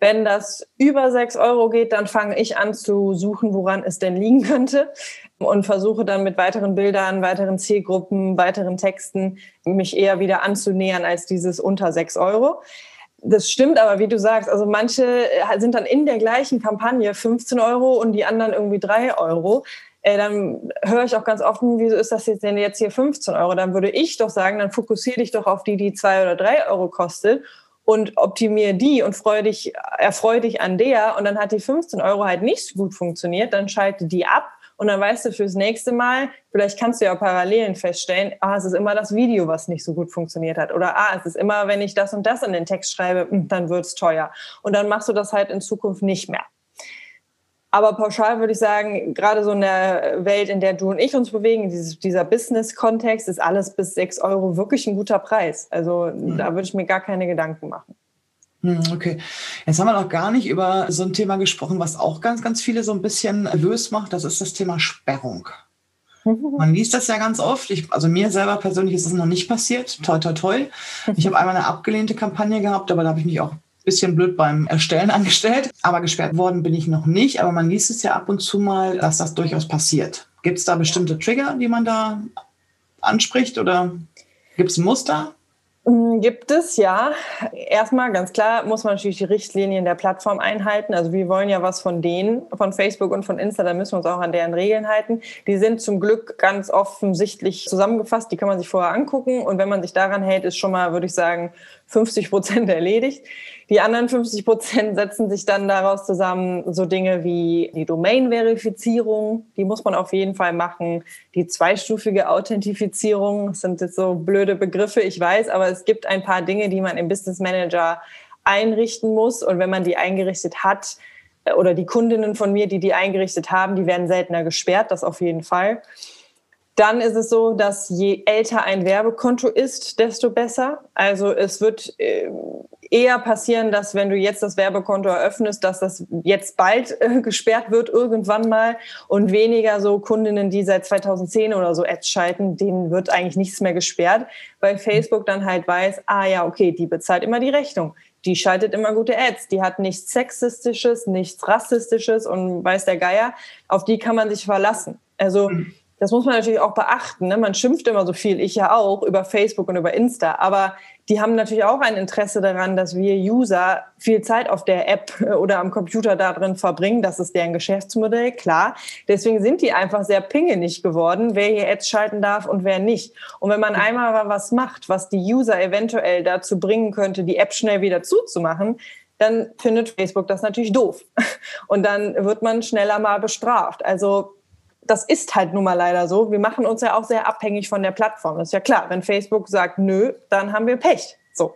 Wenn das über sechs Euro geht, dann fange ich an zu suchen, woran es denn liegen könnte und versuche dann mit weiteren Bildern, weiteren Zielgruppen, weiteren Texten mich eher wieder anzunähern als dieses unter sechs Euro. Das stimmt aber, wie du sagst, also manche sind dann in der gleichen Kampagne 15 Euro und die anderen irgendwie drei Euro äh, dann höre ich auch ganz oft, wieso ist das jetzt denn jetzt hier 15 Euro? Dann würde ich doch sagen, dann fokussiere dich doch auf die, die zwei oder drei Euro kostet und optimiere die und freu dich, erfreue dich an der. Und dann hat die 15 Euro halt nicht so gut funktioniert, dann schalte die ab und dann weißt du fürs nächste Mal, vielleicht kannst du ja Parallelen feststellen, ah, es ist immer das Video, was nicht so gut funktioniert hat. Oder ah, es ist immer, wenn ich das und das in den Text schreibe, hm, dann wird es teuer. Und dann machst du das halt in Zukunft nicht mehr. Aber pauschal würde ich sagen, gerade so in der Welt, in der du und ich uns bewegen, dieses, dieser Business-Kontext, ist alles bis 6 Euro wirklich ein guter Preis. Also mhm. da würde ich mir gar keine Gedanken machen. Hm, okay, jetzt haben wir noch gar nicht über so ein Thema gesprochen, was auch ganz, ganz viele so ein bisschen nervös macht. Das ist das Thema Sperrung. <laughs> Man liest das ja ganz oft. Ich, also mir selber persönlich ist es noch nicht passiert. Toi, toi, toi. Ich <laughs> habe einmal eine abgelehnte Kampagne gehabt, aber da habe ich mich auch bisschen blöd beim Erstellen <laughs> angestellt. Aber gesperrt worden bin ich noch nicht. Aber man liest es ja ab und zu mal, dass das durchaus passiert. Gibt es da bestimmte Trigger, die man da anspricht oder gibt es ein Muster? Mm, gibt es, ja. Erstmal ganz klar muss man natürlich die Richtlinien der Plattform einhalten. Also wir wollen ja was von denen, von Facebook und von Insta, da müssen wir uns auch an deren Regeln halten. Die sind zum Glück ganz offensichtlich zusammengefasst, die kann man sich vorher angucken und wenn man sich daran hält, ist schon mal, würde ich sagen, 50 Prozent erledigt. Die anderen 50 Prozent setzen sich dann daraus zusammen, so Dinge wie die Domain-Verifizierung, die muss man auf jeden Fall machen. Die zweistufige Authentifizierung, das sind jetzt so blöde Begriffe, ich weiß, aber es gibt ein paar Dinge, die man im Business Manager einrichten muss. Und wenn man die eingerichtet hat, äh, oder die Kundinnen von mir, die die eingerichtet haben, die werden seltener gesperrt, das auf jeden Fall. Dann ist es so, dass je älter ein Werbekonto ist, desto besser. Also es wird äh, eher passieren, dass wenn du jetzt das Werbekonto eröffnest, dass das jetzt bald äh, gesperrt wird irgendwann mal und weniger so Kundinnen, die seit 2010 oder so Ads schalten, denen wird eigentlich nichts mehr gesperrt, weil Facebook dann halt weiß, ah ja, okay, die bezahlt immer die Rechnung. Die schaltet immer gute Ads. Die hat nichts Sexistisches, nichts Rassistisches und weiß der Geier. Auf die kann man sich verlassen. Also, mhm das muss man natürlich auch beachten. Ne? Man schimpft immer so viel, ich ja auch, über Facebook und über Insta. Aber die haben natürlich auch ein Interesse daran, dass wir User viel Zeit auf der App oder am Computer da drin verbringen. Das ist deren Geschäftsmodell, klar. Deswegen sind die einfach sehr pingelig geworden, wer hier Ads schalten darf und wer nicht. Und wenn man einmal was macht, was die User eventuell dazu bringen könnte, die App schnell wieder zuzumachen, dann findet Facebook das natürlich doof. <laughs> Und dann wird man schneller mal bestraft. Also das ist halt nun mal leider so. Wir machen uns ja auch sehr abhängig von der Plattform. Das ist ja klar. Wenn Facebook sagt nö, dann haben wir Pech. So.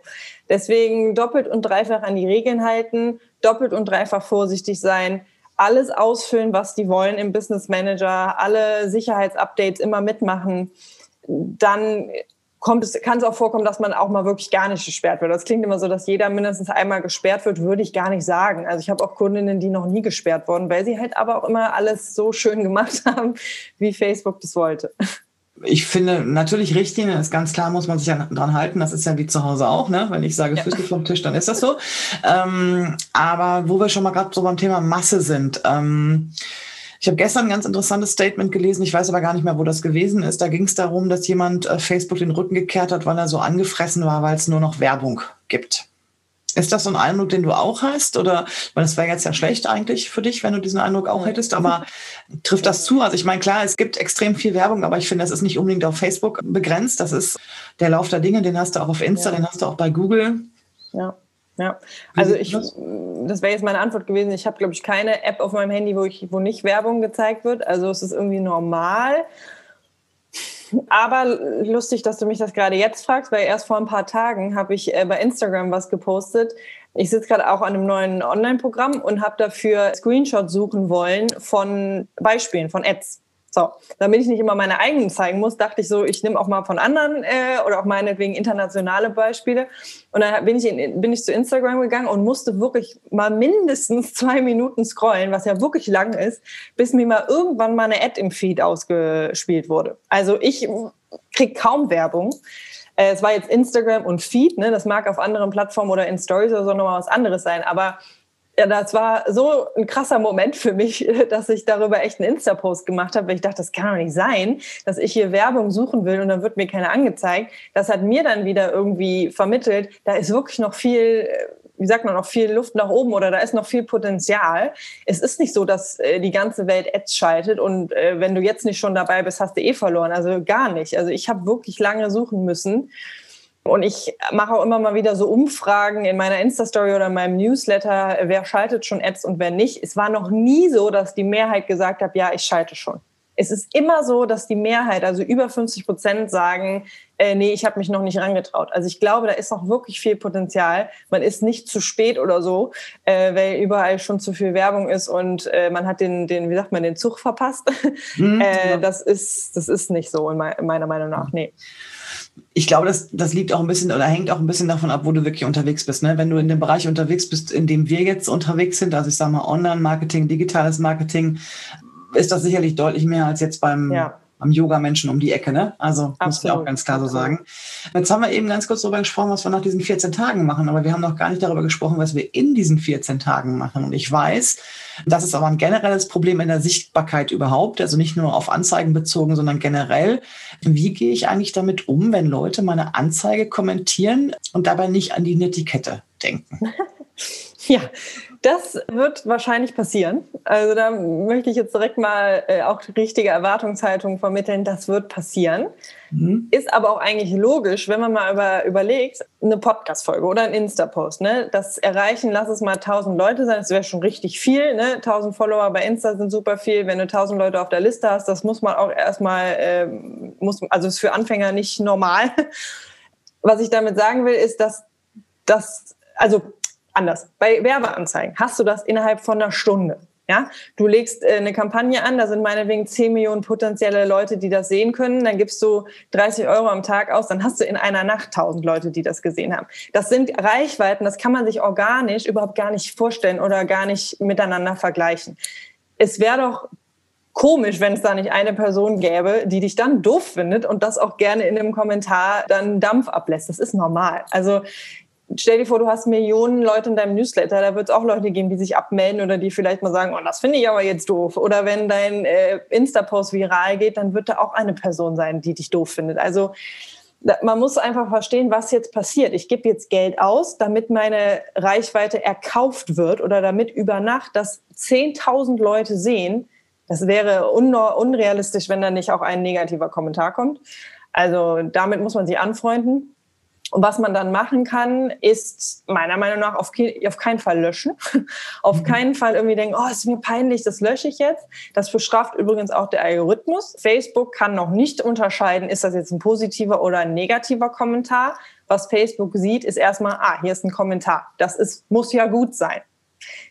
Deswegen doppelt und dreifach an die Regeln halten, doppelt und dreifach vorsichtig sein, alles ausfüllen, was die wollen im Business Manager, alle Sicherheitsupdates immer mitmachen. Dann kommt es, kann es auch vorkommen, dass man auch mal wirklich gar nicht gesperrt wird. Das klingt immer so, dass jeder mindestens einmal gesperrt wird, würde ich gar nicht sagen. Also ich habe auch Kundinnen, die noch nie gesperrt wurden, weil sie halt aber auch immer alles so schön gemacht <laughs> haben, wie Facebook das wollte. Ich finde natürlich Richtlinien ist ganz klar, muss man sich ja dran halten. Das ist ja wie zu Hause auch, ne? Wenn ich sage ja. Füße vom Tisch, dann ist das so. Ähm, aber wo wir schon mal gerade so beim Thema Masse sind. Ähm, ich habe gestern ein ganz interessantes Statement gelesen, ich weiß aber gar nicht mehr, wo das gewesen ist. Da ging es darum, dass jemand äh, Facebook den Rücken gekehrt hat, weil er so angefressen war, weil es nur noch Werbung gibt. Ist das so ein Eindruck, den du auch hast? Oder, weil das wäre jetzt ja schlecht eigentlich für dich, wenn du diesen Eindruck auch hättest, aber trifft das zu? Also ich meine, klar, es gibt extrem viel Werbung, aber ich finde, das ist nicht unbedingt auf Facebook begrenzt. Das ist der Lauf der Dinge, den hast du auch auf Insta, ja. den hast du auch bei Google. Ja. Ja, also ich, das wäre jetzt meine Antwort gewesen. Ich habe, glaube ich, keine App auf meinem Handy, wo, ich, wo nicht Werbung gezeigt wird. Also es ist irgendwie normal. Aber lustig, dass du mich das gerade jetzt fragst, weil erst vor ein paar Tagen habe ich äh, bei Instagram was gepostet. Ich sitze gerade auch an einem neuen Online-Programm und habe dafür Screenshots suchen wollen von Beispielen, von Ads. So, damit ich nicht immer meine eigenen zeigen muss, dachte ich so, ich nehme auch mal von anderen äh, oder auch meinetwegen internationale Beispiele. Und dann bin ich, in, bin ich zu Instagram gegangen und musste wirklich mal mindestens zwei Minuten scrollen, was ja wirklich lang ist, bis mir mal irgendwann mal eine Ad im Feed ausgespielt wurde. Also ich kriege kaum Werbung. Äh, es war jetzt Instagram und Feed, ne? das mag auf anderen Plattformen oder in Stories oder so nochmal was anderes sein, aber ja, das war so ein krasser Moment für mich, <laughs> dass ich darüber echt einen Insta-Post gemacht habe, weil ich dachte, das kann doch nicht sein, dass ich hier Werbung suchen will und dann wird mir keine angezeigt. Das hat mir dann wieder irgendwie vermittelt, da ist wirklich noch viel, wie sagt man, noch viel Luft nach oben oder da ist noch viel Potenzial. Es ist nicht so, dass äh, die ganze Welt Ads schaltet und äh, wenn du jetzt nicht schon dabei bist, hast du eh verloren. Also gar nicht. Also ich habe wirklich lange suchen müssen. Und ich mache auch immer mal wieder so Umfragen in meiner Insta-Story oder in meinem Newsletter, wer schaltet schon Ads und wer nicht. Es war noch nie so, dass die Mehrheit gesagt hat, ja, ich schalte schon. Es ist immer so, dass die Mehrheit, also über 50 Prozent sagen, äh, nee, ich habe mich noch nicht rangetraut. Also ich glaube, da ist noch wirklich viel Potenzial. Man ist nicht zu spät oder so, äh, weil überall schon zu viel Werbung ist und äh, man hat den, den, wie sagt man, den Zug verpasst. Mhm, <laughs> äh, ja. das, ist, das ist nicht so in meiner Meinung nach. Nee ich glaube, das, das liegt auch ein bisschen oder hängt auch ein bisschen davon ab, wo du wirklich unterwegs bist. Ne? Wenn du in dem Bereich unterwegs bist, in dem wir jetzt unterwegs sind, also ich sage mal Online-Marketing, digitales Marketing, ist das sicherlich deutlich mehr als jetzt beim, ja am Yoga-Menschen um die Ecke, ne? Also Absolut. muss ich auch ganz klar so sagen. Jetzt haben wir eben ganz kurz darüber gesprochen, was wir nach diesen 14 Tagen machen, aber wir haben noch gar nicht darüber gesprochen, was wir in diesen 14 Tagen machen. Und ich weiß, das ist aber ein generelles Problem in der Sichtbarkeit überhaupt, also nicht nur auf Anzeigen bezogen, sondern generell. Wie gehe ich eigentlich damit um, wenn Leute meine Anzeige kommentieren und dabei nicht an die Netiquette denken? <laughs> Ja, das wird wahrscheinlich passieren. Also da möchte ich jetzt direkt mal äh, auch die richtige Erwartungshaltung vermitteln. Das wird passieren. Mhm. Ist aber auch eigentlich logisch, wenn man mal über, überlegt, eine Podcast-Folge oder ein Insta-Post. Ne? Das erreichen, lass es mal 1000 Leute sein. Das wäre schon richtig viel. Ne? 1000 Follower bei Insta sind super viel. Wenn du 1000 Leute auf der Liste hast, das muss man auch erstmal, äh, muss, also ist für Anfänger nicht normal. <laughs> Was ich damit sagen will, ist, dass das, also anders. Bei Werbeanzeigen hast du das innerhalb von einer Stunde. Ja, du legst äh, eine Kampagne an, da sind meinetwegen 10 Millionen potenzielle Leute, die das sehen können. Dann gibst du 30 Euro am Tag aus, dann hast du in einer Nacht 1000 Leute, die das gesehen haben. Das sind Reichweiten, das kann man sich organisch überhaupt gar nicht vorstellen oder gar nicht miteinander vergleichen. Es wäre doch komisch, wenn es da nicht eine Person gäbe, die dich dann doof findet und das auch gerne in einem Kommentar dann Dampf ablässt. Das ist normal. Also stell dir vor, du hast Millionen Leute in deinem Newsletter, da wird es auch Leute geben, die sich abmelden oder die vielleicht mal sagen, oh, das finde ich aber jetzt doof. Oder wenn dein äh, Insta-Post viral geht, dann wird da auch eine Person sein, die dich doof findet. Also man muss einfach verstehen, was jetzt passiert. Ich gebe jetzt Geld aus, damit meine Reichweite erkauft wird oder damit über Nacht das 10.000 Leute sehen. Das wäre unrealistisch, wenn da nicht auch ein negativer Kommentar kommt. Also damit muss man sich anfreunden. Und was man dann machen kann, ist meiner Meinung nach auf, auf keinen Fall löschen. <laughs> auf mhm. keinen Fall irgendwie denken, oh, ist mir peinlich, das lösche ich jetzt. Das bestraft übrigens auch der Algorithmus. Facebook kann noch nicht unterscheiden, ist das jetzt ein positiver oder ein negativer Kommentar. Was Facebook sieht, ist erstmal, ah, hier ist ein Kommentar. Das ist, muss ja gut sein.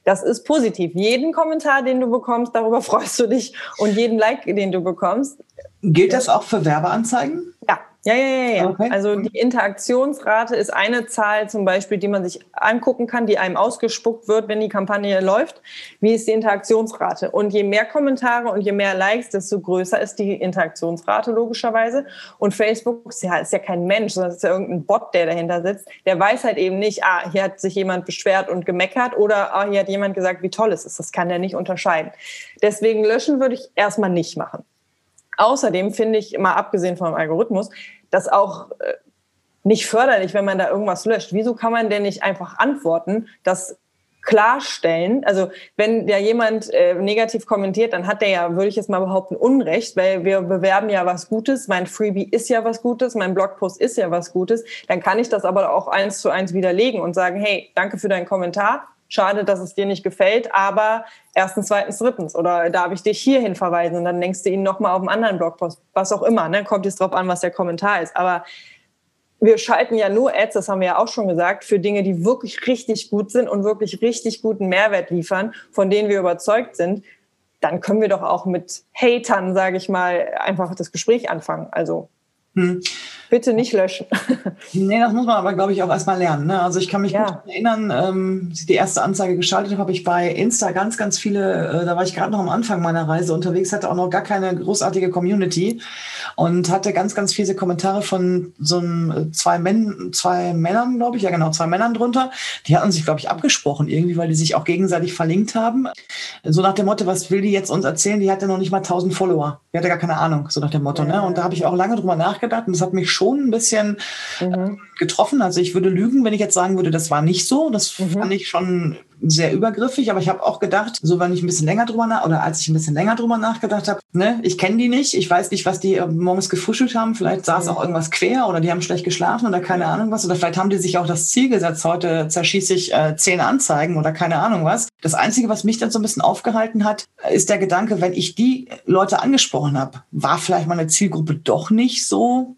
Das ist positiv. Jeden Kommentar, den du bekommst, darüber <laughs> freust du dich. Und jeden Like, den du bekommst. Gilt das auch für Werbeanzeigen? Ja, ja, ja, ja. ja. Okay. Also die Interaktionsrate ist eine Zahl zum Beispiel, die man sich angucken kann, die einem ausgespuckt wird, wenn die Kampagne läuft. Wie ist die Interaktionsrate? Und je mehr Kommentare und je mehr Likes, desto größer ist die Interaktionsrate logischerweise. Und Facebook ist ja, ist ja kein Mensch, sondern ist ja irgendein Bot, der dahinter sitzt. Der weiß halt eben nicht, ah, hier hat sich jemand beschwert und gemeckert oder ah, hier hat jemand gesagt, wie toll es ist. Das kann der nicht unterscheiden. Deswegen löschen würde ich erstmal nicht machen. Außerdem finde ich, mal abgesehen vom Algorithmus, das auch äh, nicht förderlich, wenn man da irgendwas löscht. Wieso kann man denn nicht einfach antworten, dass klarstellen. Also wenn ja jemand äh, negativ kommentiert, dann hat der ja, würde ich jetzt mal behaupten, Unrecht, weil wir bewerben ja was Gutes. Mein Freebie ist ja was Gutes, mein Blogpost ist ja was Gutes. Dann kann ich das aber auch eins zu eins widerlegen und sagen, hey, danke für deinen Kommentar. Schade, dass es dir nicht gefällt, aber erstens, zweitens, drittens. Oder darf ich dich hierhin verweisen? Und dann denkst du ihn nochmal auf einen anderen Blogpost. Was auch immer, ne? Kommt jetzt drauf an, was der Kommentar ist. Aber wir schalten ja nur Ads, das haben wir ja auch schon gesagt, für Dinge, die wirklich richtig gut sind und wirklich richtig guten Mehrwert liefern, von denen wir überzeugt sind. Dann können wir doch auch mit Hatern, sage ich mal, einfach das Gespräch anfangen. Also hm. Bitte nicht löschen. nee, das muss man aber, glaube ich, auch erstmal lernen. Ne? Also ich kann mich ja. gut erinnern, ähm, als ich die erste Anzeige geschaltet habe, habe ich bei Insta ganz, ganz viele, äh, da war ich gerade noch am Anfang meiner Reise unterwegs, hatte auch noch gar keine großartige Community und hatte ganz, ganz viele Kommentare von so einem, äh, zwei, Män zwei Männern, glaube ich, ja genau, zwei Männern drunter. Die hatten sich, glaube ich, abgesprochen irgendwie, weil die sich auch gegenseitig verlinkt haben. So nach dem Motto, was will die jetzt uns erzählen? Die hatte noch nicht mal 1000 Follower. Die hatte gar keine Ahnung, so nach dem Motto. Ne? Und da habe ich auch lange drüber nachgedacht und das hat mich schon ein bisschen mhm. getroffen. Also ich würde lügen, wenn ich jetzt sagen würde, das war nicht so. Das mhm. fand ich schon sehr übergriffig, aber ich habe auch gedacht, so wenn ich ein bisschen länger drüber nach oder als ich ein bisschen länger drüber nachgedacht habe, ne, ich kenne die nicht, ich weiß nicht, was die äh, morgens gefrühstückt haben, vielleicht saß mhm. auch irgendwas quer oder die haben schlecht geschlafen oder keine Ahnung was oder vielleicht haben die sich auch das Ziel gesetzt, heute zerschieße ich äh, zehn Anzeigen oder keine Ahnung was. Das Einzige, was mich dann so ein bisschen aufgehalten hat, ist der Gedanke, wenn ich die Leute angesprochen habe, war vielleicht meine Zielgruppe doch nicht so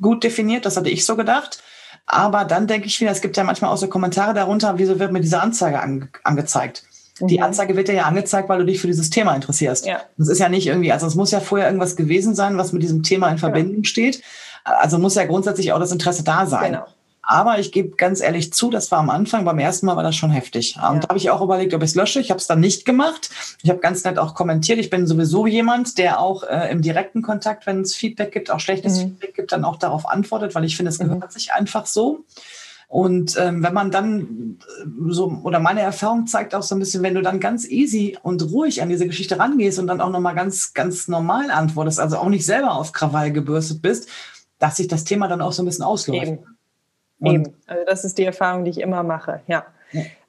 gut definiert, das hatte ich so gedacht. Aber dann denke ich wieder, es gibt ja manchmal auch so Kommentare darunter, wieso wird mir diese Anzeige ange angezeigt? Mhm. Die Anzeige wird dir ja angezeigt, weil du dich für dieses Thema interessierst. Ja. Das ist ja nicht irgendwie, also es muss ja vorher irgendwas gewesen sein, was mit diesem Thema in Verbindung genau. steht. Also muss ja grundsätzlich auch das Interesse da sein. Genau. Aber ich gebe ganz ehrlich zu, das war am Anfang, beim ersten Mal war das schon heftig. Ja. Und da habe ich auch überlegt, ob ich es lösche. Ich habe es dann nicht gemacht. Ich habe ganz nett auch kommentiert. Ich bin sowieso jemand, der auch äh, im direkten Kontakt, wenn es Feedback gibt, auch schlechtes mhm. Feedback gibt, dann auch darauf antwortet, weil ich finde, es gehört mhm. sich einfach so. Und ähm, wenn man dann äh, so, oder meine Erfahrung zeigt auch so ein bisschen, wenn du dann ganz easy und ruhig an diese Geschichte rangehst und dann auch nochmal ganz, ganz normal antwortest, also auch nicht selber auf Krawall gebürstet bist, dass sich das Thema dann auch so ein bisschen ausläuft. Eben. Eben. Also das ist die Erfahrung, die ich immer mache. Ja.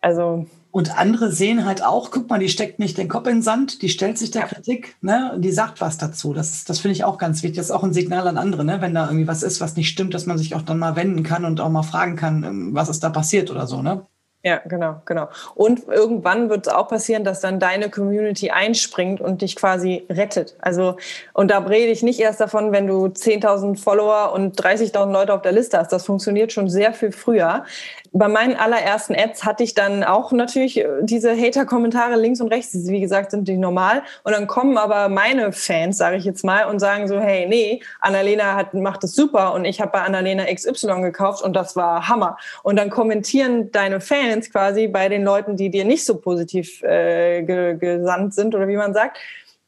Also und andere sehen halt auch, guck mal, die steckt nicht den Kopf in den Sand, die stellt sich der ja. Kritik, ne, und die sagt was dazu. Das, das finde ich auch ganz wichtig. Das ist auch ein Signal an andere, ne, wenn da irgendwie was ist, was nicht stimmt, dass man sich auch dann mal wenden kann und auch mal fragen kann, ähm, was ist da passiert oder so, ne? Ja, genau, genau. Und irgendwann wird es auch passieren, dass dann deine Community einspringt und dich quasi rettet. Also, und da rede ich nicht erst davon, wenn du 10.000 Follower und 30.000 Leute auf der Liste hast. Das funktioniert schon sehr viel früher bei meinen allerersten Ads hatte ich dann auch natürlich äh, diese Hater-Kommentare links und rechts. Wie gesagt, sind die normal. Und dann kommen aber meine Fans, sage ich jetzt mal, und sagen so, hey, nee, Annalena hat, macht es super und ich habe bei Annalena XY gekauft und das war Hammer. Und dann kommentieren deine Fans quasi bei den Leuten, die dir nicht so positiv äh, gesandt sind oder wie man sagt,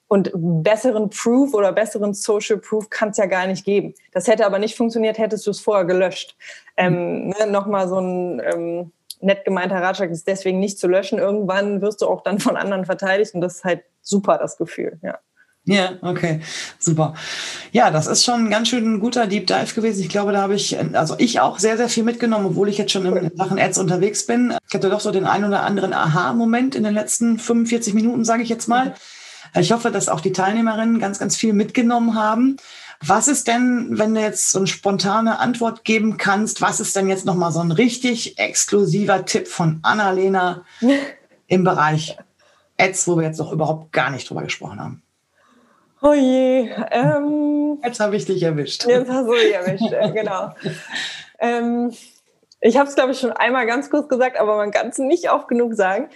und besseren Proof oder besseren Social Proof kann es ja gar nicht geben. Das hätte aber nicht funktioniert, hättest du es vorher gelöscht. Ähm, ne, Nochmal so ein ähm, nett gemeinter Ratschlag ist deswegen nicht zu löschen. Irgendwann wirst du auch dann von anderen verteidigt und das ist halt super, das Gefühl, ja. Ja, okay, super. Ja, das ist schon ein ganz schön ein guter Deep Dive gewesen. Ich glaube, da habe ich, also ich auch sehr, sehr viel mitgenommen, obwohl ich jetzt schon in Sachen Ads unterwegs bin. Ich hatte doch so den einen oder anderen Aha-Moment in den letzten 45 Minuten, sage ich jetzt mal. Mhm ich hoffe, dass auch die Teilnehmerinnen ganz, ganz viel mitgenommen haben. Was ist denn, wenn du jetzt so eine spontane Antwort geben kannst, was ist denn jetzt nochmal so ein richtig exklusiver Tipp von Annalena <laughs> im Bereich Ads, wo wir jetzt noch überhaupt gar nicht drüber gesprochen haben? Oh je. Ähm, jetzt habe ich dich erwischt. Jetzt hast du dich erwischt, äh, genau. ähm, ich habe es, glaube ich, schon einmal ganz kurz gesagt, aber man kann es nicht oft genug sagen.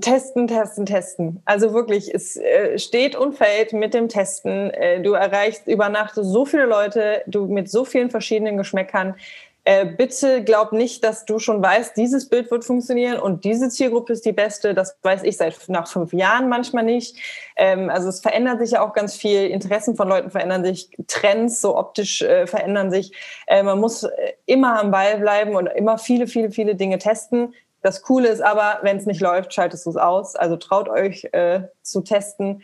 Testen, testen, testen. Also wirklich, es äh, steht und fällt mit dem Testen. Äh, du erreichst über Nacht so viele Leute, du mit so vielen verschiedenen Geschmäckern. Äh, bitte glaub nicht, dass du schon weißt, dieses Bild wird funktionieren und diese Zielgruppe ist die beste. Das weiß ich seit nach fünf Jahren manchmal nicht. Ähm, also es verändert sich ja auch ganz viel. Interessen von Leuten verändern sich, Trends so optisch äh, verändern sich. Äh, man muss äh, immer am Ball bleiben und immer viele, viele, viele Dinge testen. Das Coole ist aber, wenn es nicht läuft, schaltest du es aus. Also traut euch äh, zu testen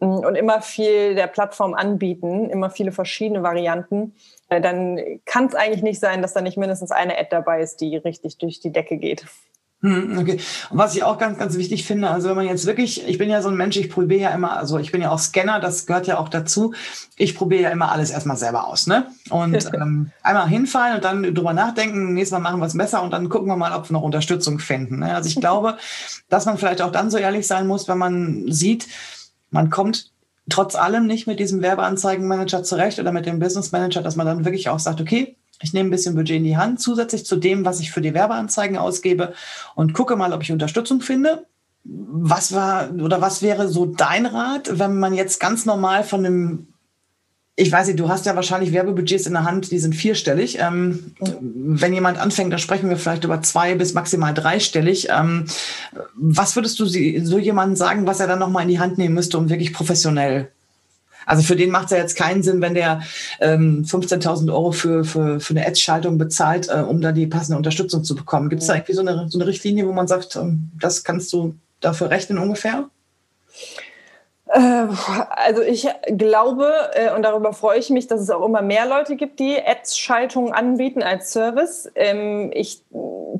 mm, und immer viel der Plattform anbieten, immer viele verschiedene Varianten. Äh, dann kann es eigentlich nicht sein, dass da nicht mindestens eine Ad dabei ist, die richtig durch die Decke geht. Hm, okay. Und was ich auch ganz, ganz wichtig finde, also wenn man jetzt wirklich, ich bin ja so ein Mensch, ich probiere ja immer, also ich bin ja auch Scanner, das gehört ja auch dazu. Ich probiere ja immer alles erstmal selber aus, ne? Und <laughs> ähm, einmal hinfallen und dann drüber nachdenken, nächstes Mal machen wir es besser und dann gucken wir mal, ob wir noch Unterstützung finden. Ne? Also ich <laughs> glaube, dass man vielleicht auch dann so ehrlich sein muss, wenn man sieht, man kommt trotz allem nicht mit diesem Werbeanzeigenmanager zurecht oder mit dem Business Manager, dass man dann wirklich auch sagt, okay, ich nehme ein bisschen Budget in die Hand, zusätzlich zu dem, was ich für die Werbeanzeigen ausgebe und gucke mal, ob ich Unterstützung finde. Was war oder was wäre so dein Rat, wenn man jetzt ganz normal von einem ich weiß nicht, du hast ja wahrscheinlich Werbebudgets in der Hand, die sind vierstellig. Ähm, wenn jemand anfängt, dann sprechen wir vielleicht über zwei bis maximal dreistellig. Ähm, was würdest du so jemandem sagen, was er dann nochmal in die Hand nehmen müsste, um wirklich professionell also für den macht es ja jetzt keinen Sinn, wenn der ähm, 15.000 Euro für, für, für eine Ads-Schaltung bezahlt, äh, um da die passende Unterstützung zu bekommen. Gibt es da irgendwie so eine, so eine Richtlinie, wo man sagt, ähm, das kannst du dafür rechnen ungefähr? Äh, also ich glaube, äh, und darüber freue ich mich, dass es auch immer mehr Leute gibt, die Ads-Schaltungen anbieten als Service. Ähm, ich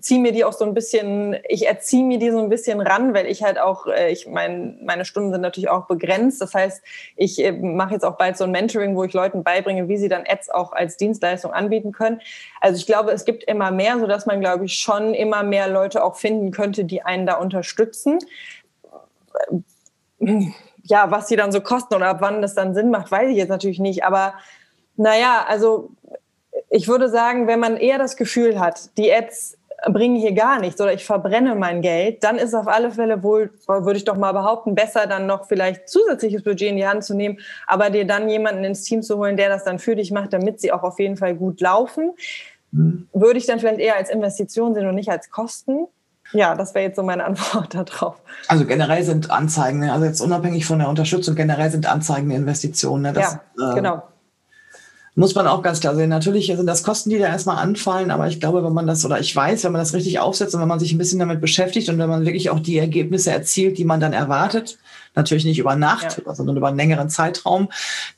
ziehe mir die auch so ein bisschen, ich erziehe mir die so ein bisschen ran, weil ich halt auch, äh, ich mein, meine Stunden sind natürlich auch begrenzt. Das heißt, ich mache jetzt auch bald so ein Mentoring, wo ich Leuten beibringe, wie sie dann Ads auch als Dienstleistung anbieten können. Also ich glaube, es gibt immer mehr, sodass man, glaube ich, schon immer mehr Leute auch finden könnte, die einen da unterstützen ja, was die dann so kosten oder ab wann das dann Sinn macht, weiß ich jetzt natürlich nicht. Aber naja, also ich würde sagen, wenn man eher das Gefühl hat, die Ads bringen hier gar nichts oder ich verbrenne mein Geld, dann ist auf alle Fälle wohl, würde ich doch mal behaupten, besser dann noch vielleicht zusätzliches Budget in die Hand zu nehmen, aber dir dann jemanden ins Team zu holen, der das dann für dich macht, damit sie auch auf jeden Fall gut laufen. Mhm. Würde ich dann vielleicht eher als Investition sehen und nicht als Kosten. Ja, das wäre jetzt so meine <laughs> Antwort darauf. Also generell sind Anzeigen, ne, also jetzt unabhängig von der Unterstützung, generell sind Anzeigen Investitionen. Ne? Das, ja, äh, genau. Muss man auch ganz klar sehen. Natürlich sind das Kosten, die da erstmal anfallen, aber ich glaube, wenn man das, oder ich weiß, wenn man das richtig aufsetzt und wenn man sich ein bisschen damit beschäftigt und wenn man wirklich auch die Ergebnisse erzielt, die man dann erwartet, natürlich nicht über Nacht, ja. sondern über einen längeren Zeitraum,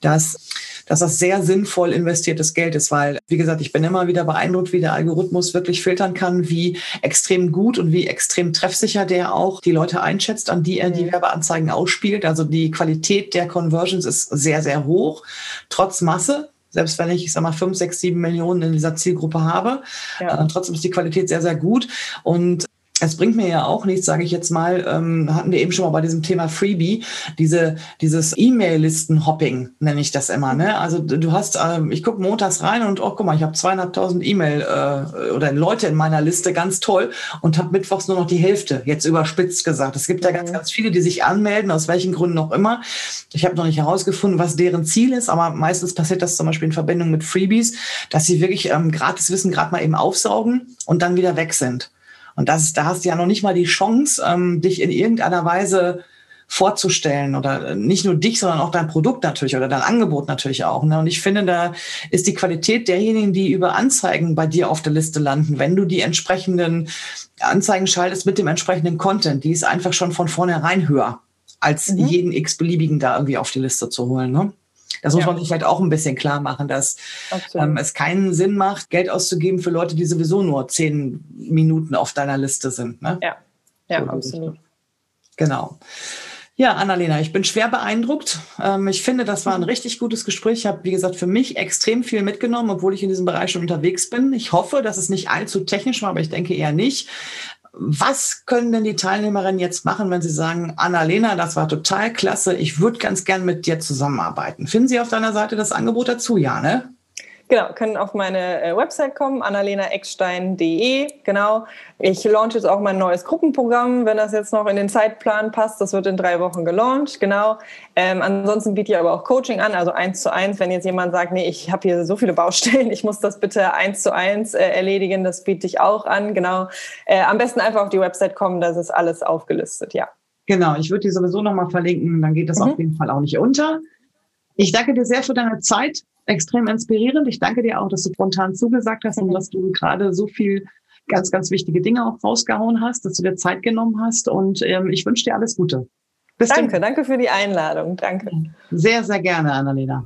dass dass das sehr sinnvoll investiertes Geld ist, weil, wie gesagt, ich bin immer wieder beeindruckt, wie der Algorithmus wirklich filtern kann, wie extrem gut und wie extrem treffsicher der auch die Leute einschätzt, an die er die mhm. Werbeanzeigen ausspielt. Also die Qualität der Conversions ist sehr, sehr hoch, trotz Masse selbst wenn ich, ich sag mal, fünf, sechs, sieben Millionen in dieser Zielgruppe habe. Ja. Äh, trotzdem ist die Qualität sehr, sehr gut. Und es bringt mir ja auch nichts, sage ich jetzt mal, ähm, hatten wir eben schon mal bei diesem Thema Freebie, diese, dieses E-Mail-Listen-Hopping, nenne ich das immer. Ne? Also du hast, ähm, ich gucke montags rein und, oh, guck mal, ich habe zweieinhalbtausend E-Mail äh, oder Leute in meiner Liste, ganz toll, und habe mittwochs nur noch die Hälfte, jetzt überspitzt gesagt. Es gibt ja ganz, mhm. ganz viele, die sich anmelden, aus welchen Gründen auch immer. Ich habe noch nicht herausgefunden, was deren Ziel ist, aber meistens passiert das zum Beispiel in Verbindung mit Freebies, dass sie wirklich ähm, gratis Wissen gerade mal eben aufsaugen und dann wieder weg sind. Und das, da hast du ja noch nicht mal die Chance, ähm, dich in irgendeiner Weise vorzustellen oder nicht nur dich, sondern auch dein Produkt natürlich oder dein Angebot natürlich auch. Ne? Und ich finde, da ist die Qualität derjenigen, die über Anzeigen bei dir auf der Liste landen, wenn du die entsprechenden Anzeigen schaltest mit dem entsprechenden Content, die ist einfach schon von vornherein höher, als mhm. jeden x-beliebigen da irgendwie auf die Liste zu holen. Ne? Das muss ja. man sich halt auch ein bisschen klar machen, dass ähm, es keinen Sinn macht, Geld auszugeben für Leute, die sowieso nur zehn Minuten auf deiner Liste sind. Ne? Ja, ja, so, absolut. Genau. Ja, Annalena, ich bin schwer beeindruckt. Ähm, ich finde, das war ein richtig gutes Gespräch. Ich habe, wie gesagt, für mich extrem viel mitgenommen, obwohl ich in diesem Bereich schon unterwegs bin. Ich hoffe, dass es nicht allzu technisch war, aber ich denke eher nicht. Was können denn die Teilnehmerinnen jetzt machen, wenn sie sagen, Annalena, das war total klasse, ich würde ganz gern mit dir zusammenarbeiten? Finden Sie auf deiner Seite das Angebot dazu, ja, ne? Genau, können auf meine äh, Website kommen, annalenaeckstein.de. Genau. Ich launche jetzt auch mein neues Gruppenprogramm, wenn das jetzt noch in den Zeitplan passt. Das wird in drei Wochen gelauncht. Genau. Ähm, ansonsten biete ich aber auch Coaching an, also eins zu eins. Wenn jetzt jemand sagt, nee, ich habe hier so viele Baustellen, <laughs> ich muss das bitte eins zu eins äh, erledigen, das biete ich auch an. Genau. Äh, am besten einfach auf die Website kommen, das ist alles aufgelistet, ja. Genau, ich würde die sowieso nochmal verlinken, dann geht das mhm. auf jeden Fall auch nicht unter. Ich danke dir sehr für deine Zeit extrem inspirierend. Ich danke dir auch, dass du spontan zugesagt hast und dass du gerade so viel ganz, ganz wichtige Dinge auch rausgehauen hast, dass du dir Zeit genommen hast. Und ähm, ich wünsche dir alles Gute. Bis danke, danke für die Einladung. Danke. Sehr, sehr gerne, Annalena.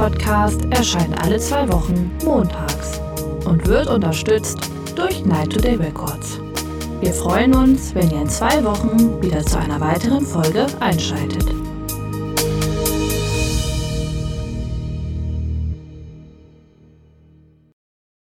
Podcast erscheint alle zwei Wochen montags und wird unterstützt durch Night Today Records. Wir freuen uns, wenn ihr in zwei Wochen wieder zu einer weiteren Folge einschaltet.